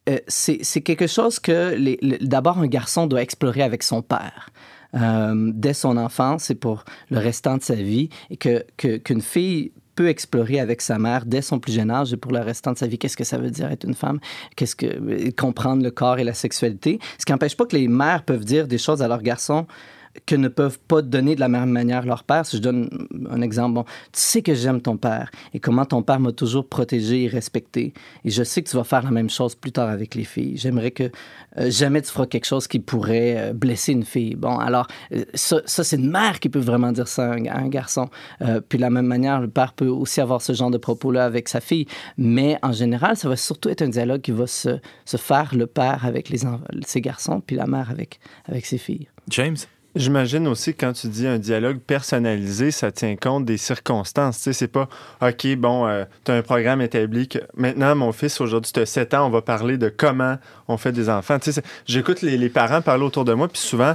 euh, c'est quelque chose que d'abord un garçon doit explorer avec son père. euh, dès son enfance et pour le restant de sa vie, et que- qu'une fille explorer avec sa mère dès son plus jeune âge et pour le restant de sa vie. Qu'est-ce que ça veut dire être une femme? Qu'est-ce que euh, comprendre le corps et la sexualité? Ce qui n'empêche pas que les mères peuvent dire des choses à leurs garçons que ne peuvent pas donner de la même manière leur père. Si je donne un exemple, bon, tu sais que j'aime ton père et comment ton père m'a toujours protégé et respecté. Et je sais que tu vas faire la même chose plus tard avec les filles. J'aimerais que euh, jamais tu feras quelque chose qui pourrait euh, blesser une fille. Bon, alors, euh, ça, c'est une mère qui peut vraiment dire ça à un, garçon. Puis de la même manière, le père peut aussi avoir ce genre de propos-là avec sa fille. Mais en général, ça va surtout être un dialogue qui va se, faire le père avec ses garçons, puis la mère avec ses filles. James? J'imagine aussi que quand tu dis un dialogue personnalisé, ça tient compte des circonstances. Tu sais, c'est pas OK, bon, tu as un programme établi que maintenant, mon fils, aujourd'hui, tu as 7 ans, on va parler de comment on fait des enfants. Tu sais, j'écoute les, les parents parler autour de moi, puis souvent,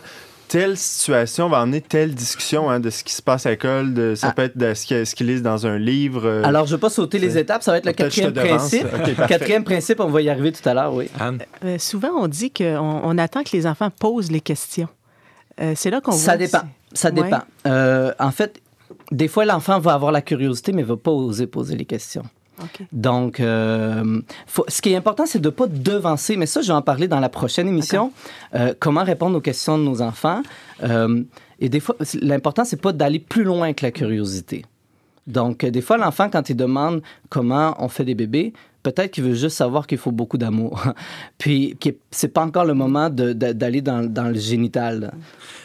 telle situation va emmener telle discussion hein, de ce qui se passe à l'école, de, ça Ah. peut être de ce qu'ils ce qu'ils lisent dans un livre. euh, Alors, je ne vais pas sauter les étapes, ça va être le quatrième principe. Quatrième principe, on va y arriver tout à l'heure, oui. Anne? Euh, souvent, on dit qu'on on attend que les enfants posent les questions. Euh, c'est là qu'on Ça voit dépend. si- Ça Ouais. dépend. Euh, en fait, des fois, l'enfant va avoir la curiosité, mais ne va pas oser poser les questions. Donc, euh, faut- ce qui est important, c'est de ne pas devancer, mais ça, je vais en parler dans la prochaine émission. Euh, comment répondre aux questions de nos enfants. Euh, et des fois, l'important, c'est pas d'aller plus loin que la curiosité. Donc, des fois, l'enfant, quand il demande comment on fait des bébés, peut-être qu'il veut juste savoir qu'il faut beaucoup d'amour. *laughs* Puis, que c'est pas encore le moment d'aller dans, dans le génital.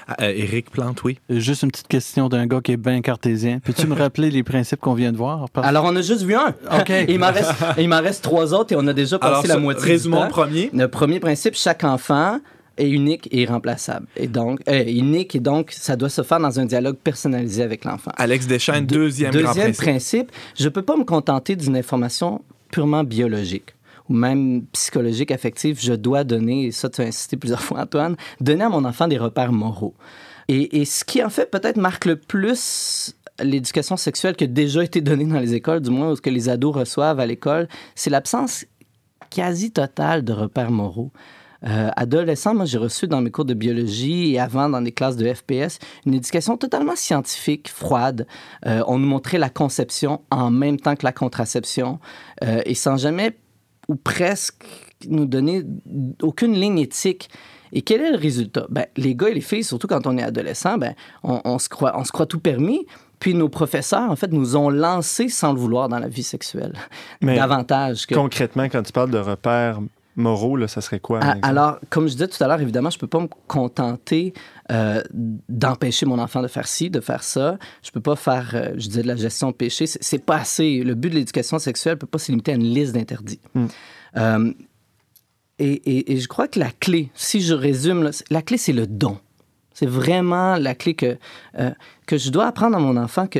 Ah, euh, Éric Plante, oui. Euh, Juste une petite question d'un gars qui est bien cartésien. Peux-tu me rappeler les principes qu'on vient de voir? Parce- Alors, on a juste vu un. OK. *laughs* il m'en reste, trois autres et on a déjà passé Alors, la moitié. résumons du le premier. Le premier principe, chaque enfant est unique et irremplaçable. Et donc, euh, unique et donc, ça doit se faire dans un dialogue personnalisé avec l'enfant. Alex Deschênes, Deux- deuxième, grand Deuxième principe. principe, je ne peux pas me contenter d'une information purement biologique ou même psychologique, affective. Je dois donner, ça tu as insisté plusieurs *laughs* fois Antoine, donner à mon enfant des repères moraux. Et, ce qui en fait peut-être marque le plus l'éducation sexuelle qui a déjà été donnée dans les écoles, du moins ce que les ados reçoivent à l'école, c'est l'absence quasi totale de repères moraux. Euh, adolescent, moi, j'ai reçu dans mes cours de biologie et avant dans des classes de FPS une éducation totalement scientifique, froide. Euh, on nous montrait la conception en même temps que la contraception euh, et sans jamais ou presque nous donner aucune ligne éthique. Et quel est le résultat? Ben, les gars et les filles, surtout quand on est adolescent, ben, on, on se croit, on se croit tout permis. Puis nos professeurs, en fait, nous ont lancés sans le vouloir dans la vie sexuelle. Mais Davantage que... concrètement, quand tu parles de repères moraux, là, ça serait quoi? Ah? Alors, comme je disais tout à l'heure, évidemment, je ne peux pas me contenter euh, d'empêcher mon enfant de faire ci, de faire ça. Je ne peux pas faire, euh, je disais, de la gestion de péché. C'est- pas assez. Le but de l'éducation sexuelle ne peut pas se limiter à une liste d'interdits. Mm. Euh, et, et- et je crois que la clé, si je résume, là, la clé, c'est le don. C'est vraiment la clé que, que je dois apprendre à mon enfant que,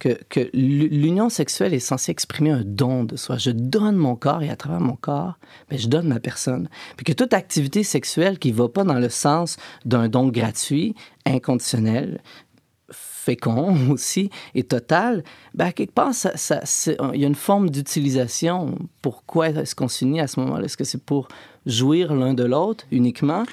que, que l'u- l'union sexuelle est censée exprimer un don de soi. Je donne mon corps et à travers mon corps, ben, je donne ma personne. Puis que toute activité sexuelle qui ne va pas dans le sens d'un don gratuit, inconditionnel, fécond *laughs* aussi et total, ben, quelque part, il y a une forme d'utilisation. Pourquoi est-ce qu'on s'unit à ce moment-là? Est-ce que c'est pour jouir l'un de l'autre uniquement?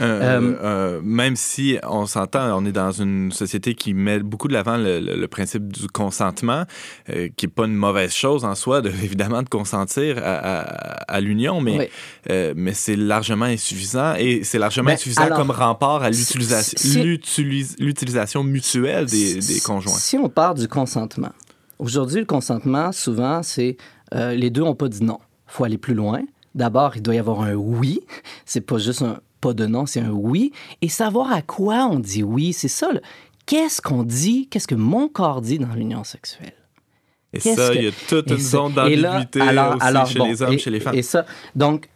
Euh, Euh, euh, même si on s'entend, on est dans une société qui met beaucoup de l'avant le, le- le principe du consentement, euh, qui n'est pas une mauvaise chose en soi, de, *laughs* évidemment, de consentir à, à- à l'union, mais, Oui. mais c'est largement insuffisant et c'est largement Ben, insuffisant alors, comme rempart à l'utilisation si- mutuelle des, des conjoints. Si on part du consentement, aujourd'hui, le consentement, souvent, c'est les deux n'ont pas dit non. Il faut aller plus loin. D'abord, il doit y avoir un oui. C'est pas juste un pas de non, c'est un oui. Et savoir à quoi on dit oui, c'est ça. Qu'est-ce qu'on dit, qu'est-ce que mon corps dit dans l'union sexuelle? Et ça, que- il y a toute Et une ça- zone d'ambiguïté alors- aussi alors, chez bon, les hommes, et- chez les femmes. Et ça, donc,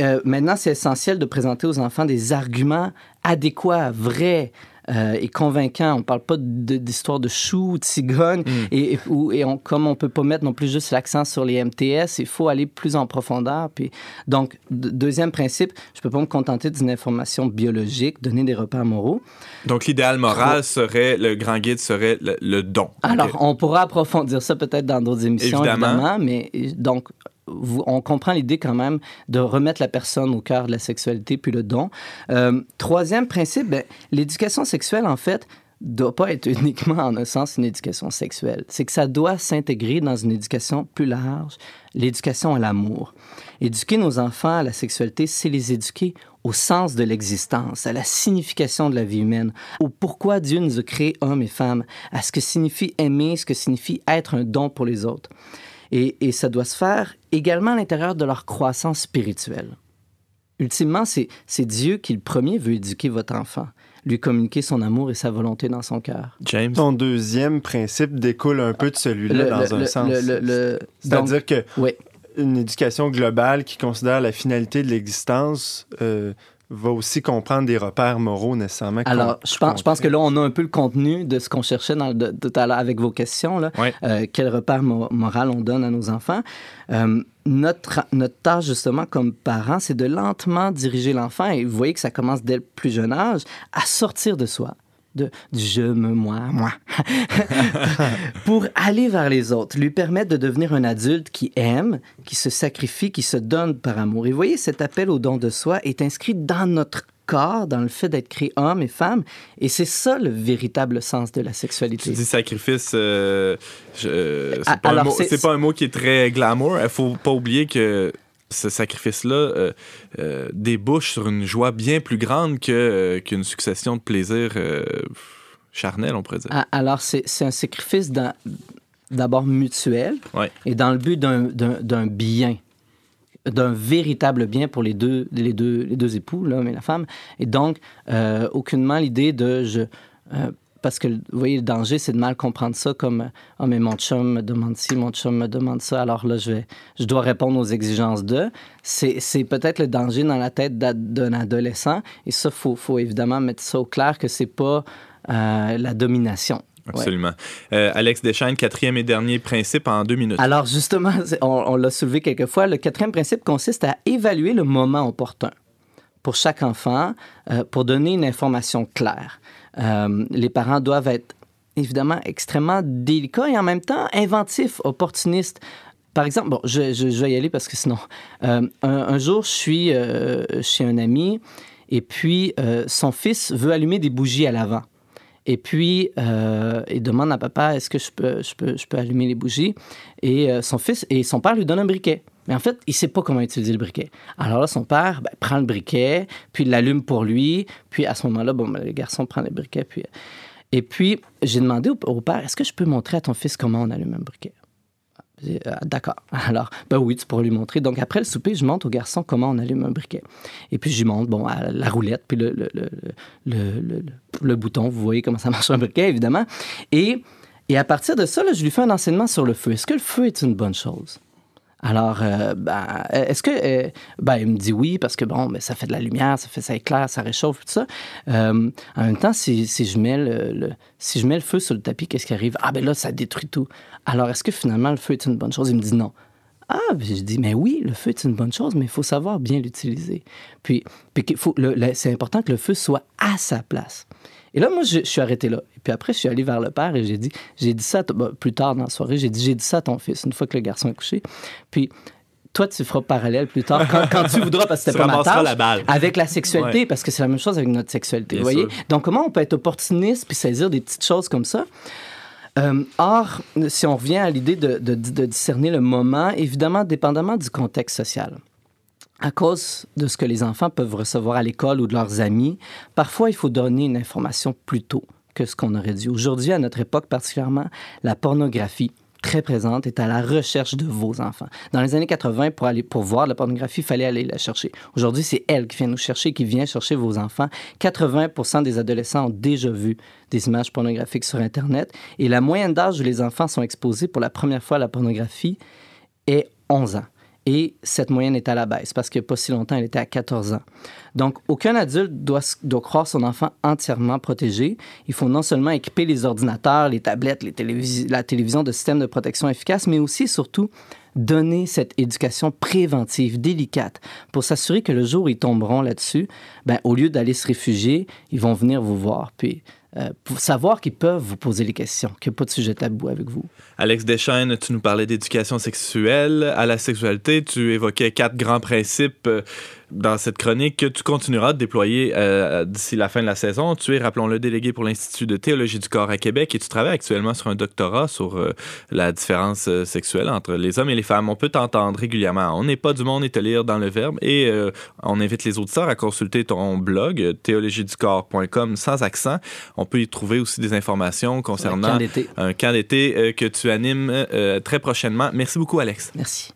euh, maintenant, c'est essentiel de présenter aux enfants des arguments adéquats, vrais euh, et convaincants. On ne parle pas d'histoire de choux, de cigogne, Mm. et, et, ou- et on, comme on ne peut pas mettre non plus juste l'accent sur les MTS, il faut aller plus en profondeur. Puis, donc, de- deuxième principe, je ne peux pas me contenter d'une information biologique, donner des repères moraux. Donc, l'idéal moral serait, le grand guide serait le, le don. Alors, on pourra approfondir ça peut-être dans d'autres émissions, Évidemment. évidemment, mais donc, on comprend l'idée quand même de remettre la personne au cœur de la sexualité puis le don. Euh, troisième principe, ben, l'éducation sexuelle, en fait, doit pas être *laughs* uniquement en un sens une éducation sexuelle. C'est que ça doit s'intégrer dans une éducation plus large, l'éducation à l'amour. Éduquer nos enfants à la sexualité, c'est les éduquer au sens de l'existence, à la signification de la vie humaine, au pourquoi Dieu nous a créés hommes et femmes, à ce que signifie aimer, ce que signifie être un don pour les autres. Et, et ça doit se faire également à l'intérieur de leur croissance spirituelle. Ultimement, c'est c'est Dieu qui, le premier, veut éduquer votre enfant, lui communiquer son amour et sa volonté dans son cœur. James? Ton deuxième principe découle un peu de celui-là dans le- un le- sens. C'est-à-dire que Oui. une éducation globale qui considère la finalité de l'existence euh, va aussi comprendre des repères moraux nécessairement. Alors, je pense, je pense que là, on a un peu le contenu de ce qu'on cherchait dans de- tout à l'heure avec vos questions. Là. Ouais. Euh, quel repère mo- moral on donne à nos enfants? Euh, notre, notre tâche, justement, comme parents, c'est de lentement diriger l'enfant, et vous voyez que ça commence dès le plus jeune âge, à sortir de soi. De, je, me, moi, moi. *laughs* *laughs* pour aller vers les autres, lui permettre de devenir un adulte qui aime, qui se sacrifie, qui se donne par amour. Et vous voyez, cet appel au don de soi est inscrit dans notre corps, dans le fait d'être créé homme et femme. Et c'est ça le véritable sens de la Tu sexualité. dis sacrifice, euh, je- c'est pas, un alors, mot- c'est- c'est pas un mot qui est très glamour. Il faut pas oublier que ce sacrifice-là euh, euh, débouche sur une joie bien plus grande que, euh, qu'une succession de plaisirs charnels, on pourrait dire. Ah, Alors, c'est c'est un sacrifice dans- d'abord mutuel Ouais. et dans le but d'un- d'un d'un bien, d'un véritable bien pour les deux, les deux, les deux époux, l'homme et la femme. Et donc, aucunement l'idée de... Je, parce que, vous voyez, le danger, c'est de mal comprendre ça comme euh, « Ah, mais mon chum me demande ci, mon chum me demande ça, alors là, je, vais, je dois répondre aux exigences d'eux. » C'est peut-être le danger dans la tête d'un adolescent. Et ça, il faut, faut évidemment mettre ça au clair que c'est pas euh, la domination. Ouais. Absolument. Euh, Alex Deschaines, quatrième et dernier principe en deux minutes. Alors justement, *laughs* on l'a soulevé quelques fois, le quatrième principe consiste à évaluer le moment opportun pour chaque enfant euh, pour donner une information claire. Euh, les parents doivent être évidemment extrêmement délicats et en même temps inventifs, opportunistes. Par exemple, bon, je, je- vais y aller parce que sinon, euh, un, jour, je suis euh, chez un ami et puis son fils veut allumer des bougies à l'avant. Et puis, euh, il demande à papa, est-ce que je peux, je, peux, je peux allumer les bougies? Et son fils, et son père lui donne un briquet. Mais en fait, il sait pas comment utiliser le briquet. Alors là, son père ben, prend le briquet, puis l'allume pour lui. Puis à ce moment-là, bon, ben, le garçon prend le briquet. Puis... Et puis, j'ai demandé au, père, est-ce que je peux montrer à ton fils comment on allume un briquet? Ah, D'accord. *laughs* Alors, ben oui, tu pourras lui montrer. Donc, après le souper, je montre au garçon comment on allume un briquet. Et puis, je lui montre, bon, la roulette, puis le, le- le- le bouton. Vous voyez comment ça *laughs* marche un briquet, évidemment. Et, et à partir de ça, là, je lui fais un enseignement sur le feu. Est-ce que le feu est une bonne chose? Alors, ben, est-ce que. ben, il me dit oui, parce que bon, ben, ça fait de la lumière, ça fait ça éclaire, ça réchauffe, tout ça. En même temps, si, si je mets le, si je mets le feu sur le tapis, qu'est-ce qui arrive? Ah, ben là, ça détruit tout. Alors, est-ce que finalement, le feu est une bonne chose? Il me dit non. Ah, puis je dis, mais oui, le feu est une bonne chose, mais il faut savoir bien l'utiliser. Puis, puis c'est important que le feu soit à sa place. Et là, moi, je, je suis arrêté là. Et puis après, je suis allé vers le père et j'ai dit, j'ai dit ça, ben, plus tard dans la soirée, j'ai dit, j'ai dit ça à ton fils, une fois que le garçon est couché. Puis, toi, tu feras parallèle plus tard, quand, quand tu voudras, parce que c'était *laughs* pas ma tâche, la balle. avec la sexualité, Ouais. parce que c'est la même chose avec notre sexualité, Bien vous voyez? sûr. Donc, comment on peut être opportuniste puis saisir des petites choses comme ça? Euh, or, si on revient à l'idée de, de- de discerner le moment, évidemment, dépendamment du contexte social, à cause de ce que les enfants peuvent recevoir à l'école ou de leurs amis, parfois il faut donner une information plus tôt que ce qu'on aurait dû. Aujourd'hui, à notre époque particulièrement, la pornographie très présente est à la recherche de vos enfants. Dans les années 80, pour aller pour voir la pornographie, il fallait aller la chercher. Aujourd'hui, c'est elle qui vient nous chercher, qui vient chercher vos enfants. 80 des adolescents ont déjà vu des images pornographiques sur Internet et la moyenne d'âge où les enfants sont exposés pour la première fois à la pornographie est 11 ans. Et cette moyenne est à la baisse parce a pas si longtemps, elle était à 14 ans. Donc, aucun adulte doit, doit croire son enfant entièrement protégé. Il faut non seulement équiper les ordinateurs, les tablettes, la télévision de systèmes de protection efficaces, mais aussi, surtout, donner cette éducation préventive, délicate, pour s'assurer que le jour où ils tomberont là-dessus, ben, au lieu d'aller se réfugier, ils vont venir vous voir. Puis, euh, pour savoir qu'ils peuvent vous poser les questions, qu'il n'y a pas de sujet tabou avec vous. Alex Deschaines, tu nous parlais d'éducation sexuelle à la sexualité. Tu évoquais quatre grands principes euh, dans cette chronique que tu continueras de déployer euh, d'ici la fin de la saison. Tu es, rappelons-le, délégué pour l'Institut de théologie du corps à Québec et tu travailles actuellement sur un doctorat sur euh, la différence euh, sexuelle entre les hommes et les femmes. On peut t'entendre régulièrement. On n'est pas du monde et te lire dans le verbe et on invite les auditeurs à consulter ton blog théologieducorps.com sans accent. On peut y trouver aussi des informations concernant un camp d'été que tu animes très prochainement. Merci beaucoup, Alex. Merci.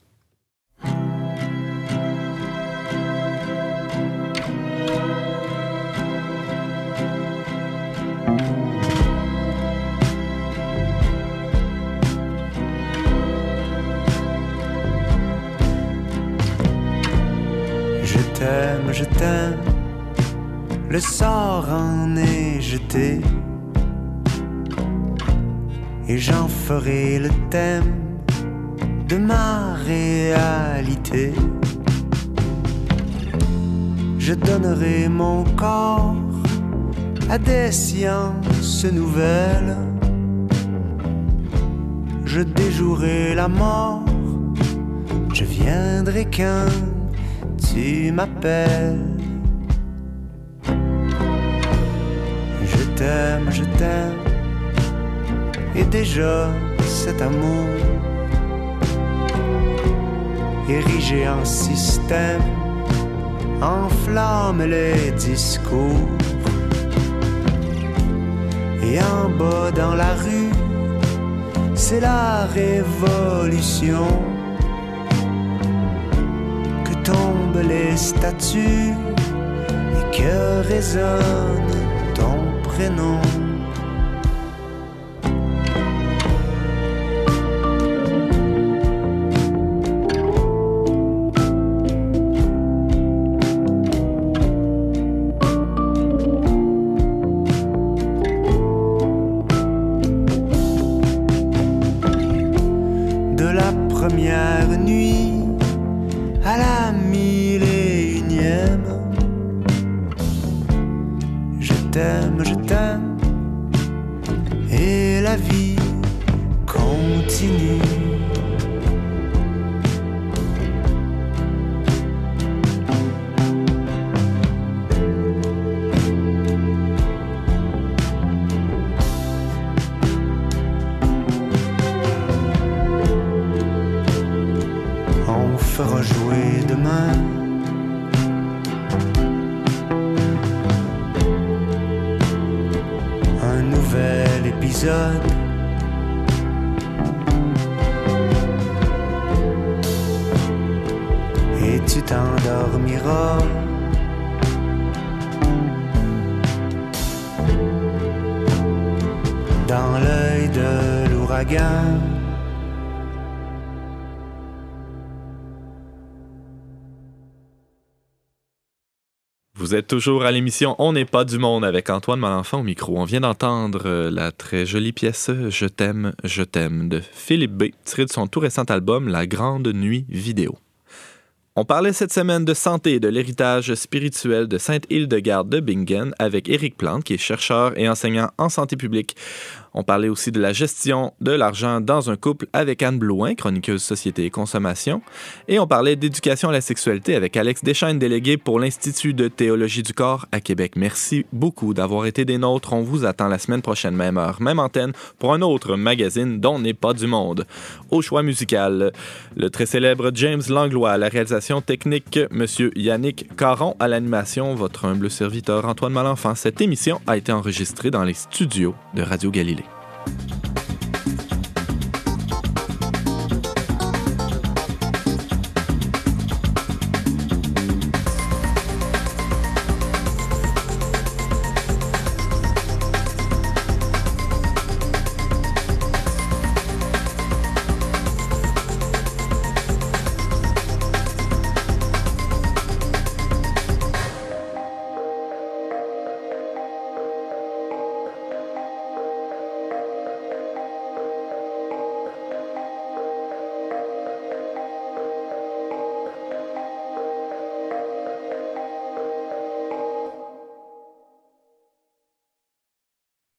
T'aime, je t'aime, le sort en est jeté. Et j'en ferai le thème de ma réalité. Je donnerai mon corps à des sciences nouvelles. Je déjouerai la mort, je viendrai quand tu m'appelles. t'aime, je t'aime. Et déjà, cet amour érigé en système enflamme les discours. Et en bas dans la rue, c'est la révolution tombent les statues et que résonne ton prénom. Vous êtes toujours à l'émission On n'est pas du monde avec Antoine Malenfant au micro. On vient d'entendre euh, la très jolie pièce Je t'aime, je t'aime de Philippe B, tirée de son tout récent album La Grande Nuit vidéo. On parlait cette semaine de santé et de l'héritage spirituel de Sainte-Hildegarde de Bingen avec Éric Plante, qui est chercheur et enseignant en santé publique. On parlait aussi de la gestion de l'argent dans un couple avec Anne Blouin, chroniqueuse Société et Consommation. Et on parlait d'éducation à la sexualité avec Alex Deschaines, délégué pour l'Institut de théologie du corps à Québec. Merci beaucoup d'avoir été des nôtres. On vous attend la semaine prochaine, même heure, même antenne, pour un autre magazine dont n'est pas du monde. Au choix musical, le très célèbre James Langlois à la réalisation technique, Monsieur Yannick Caron à l'animation, votre humble serviteur Antoine Malenfant. Cette émission a été enregistrée dans les studios de Radio Galilée. Thank you.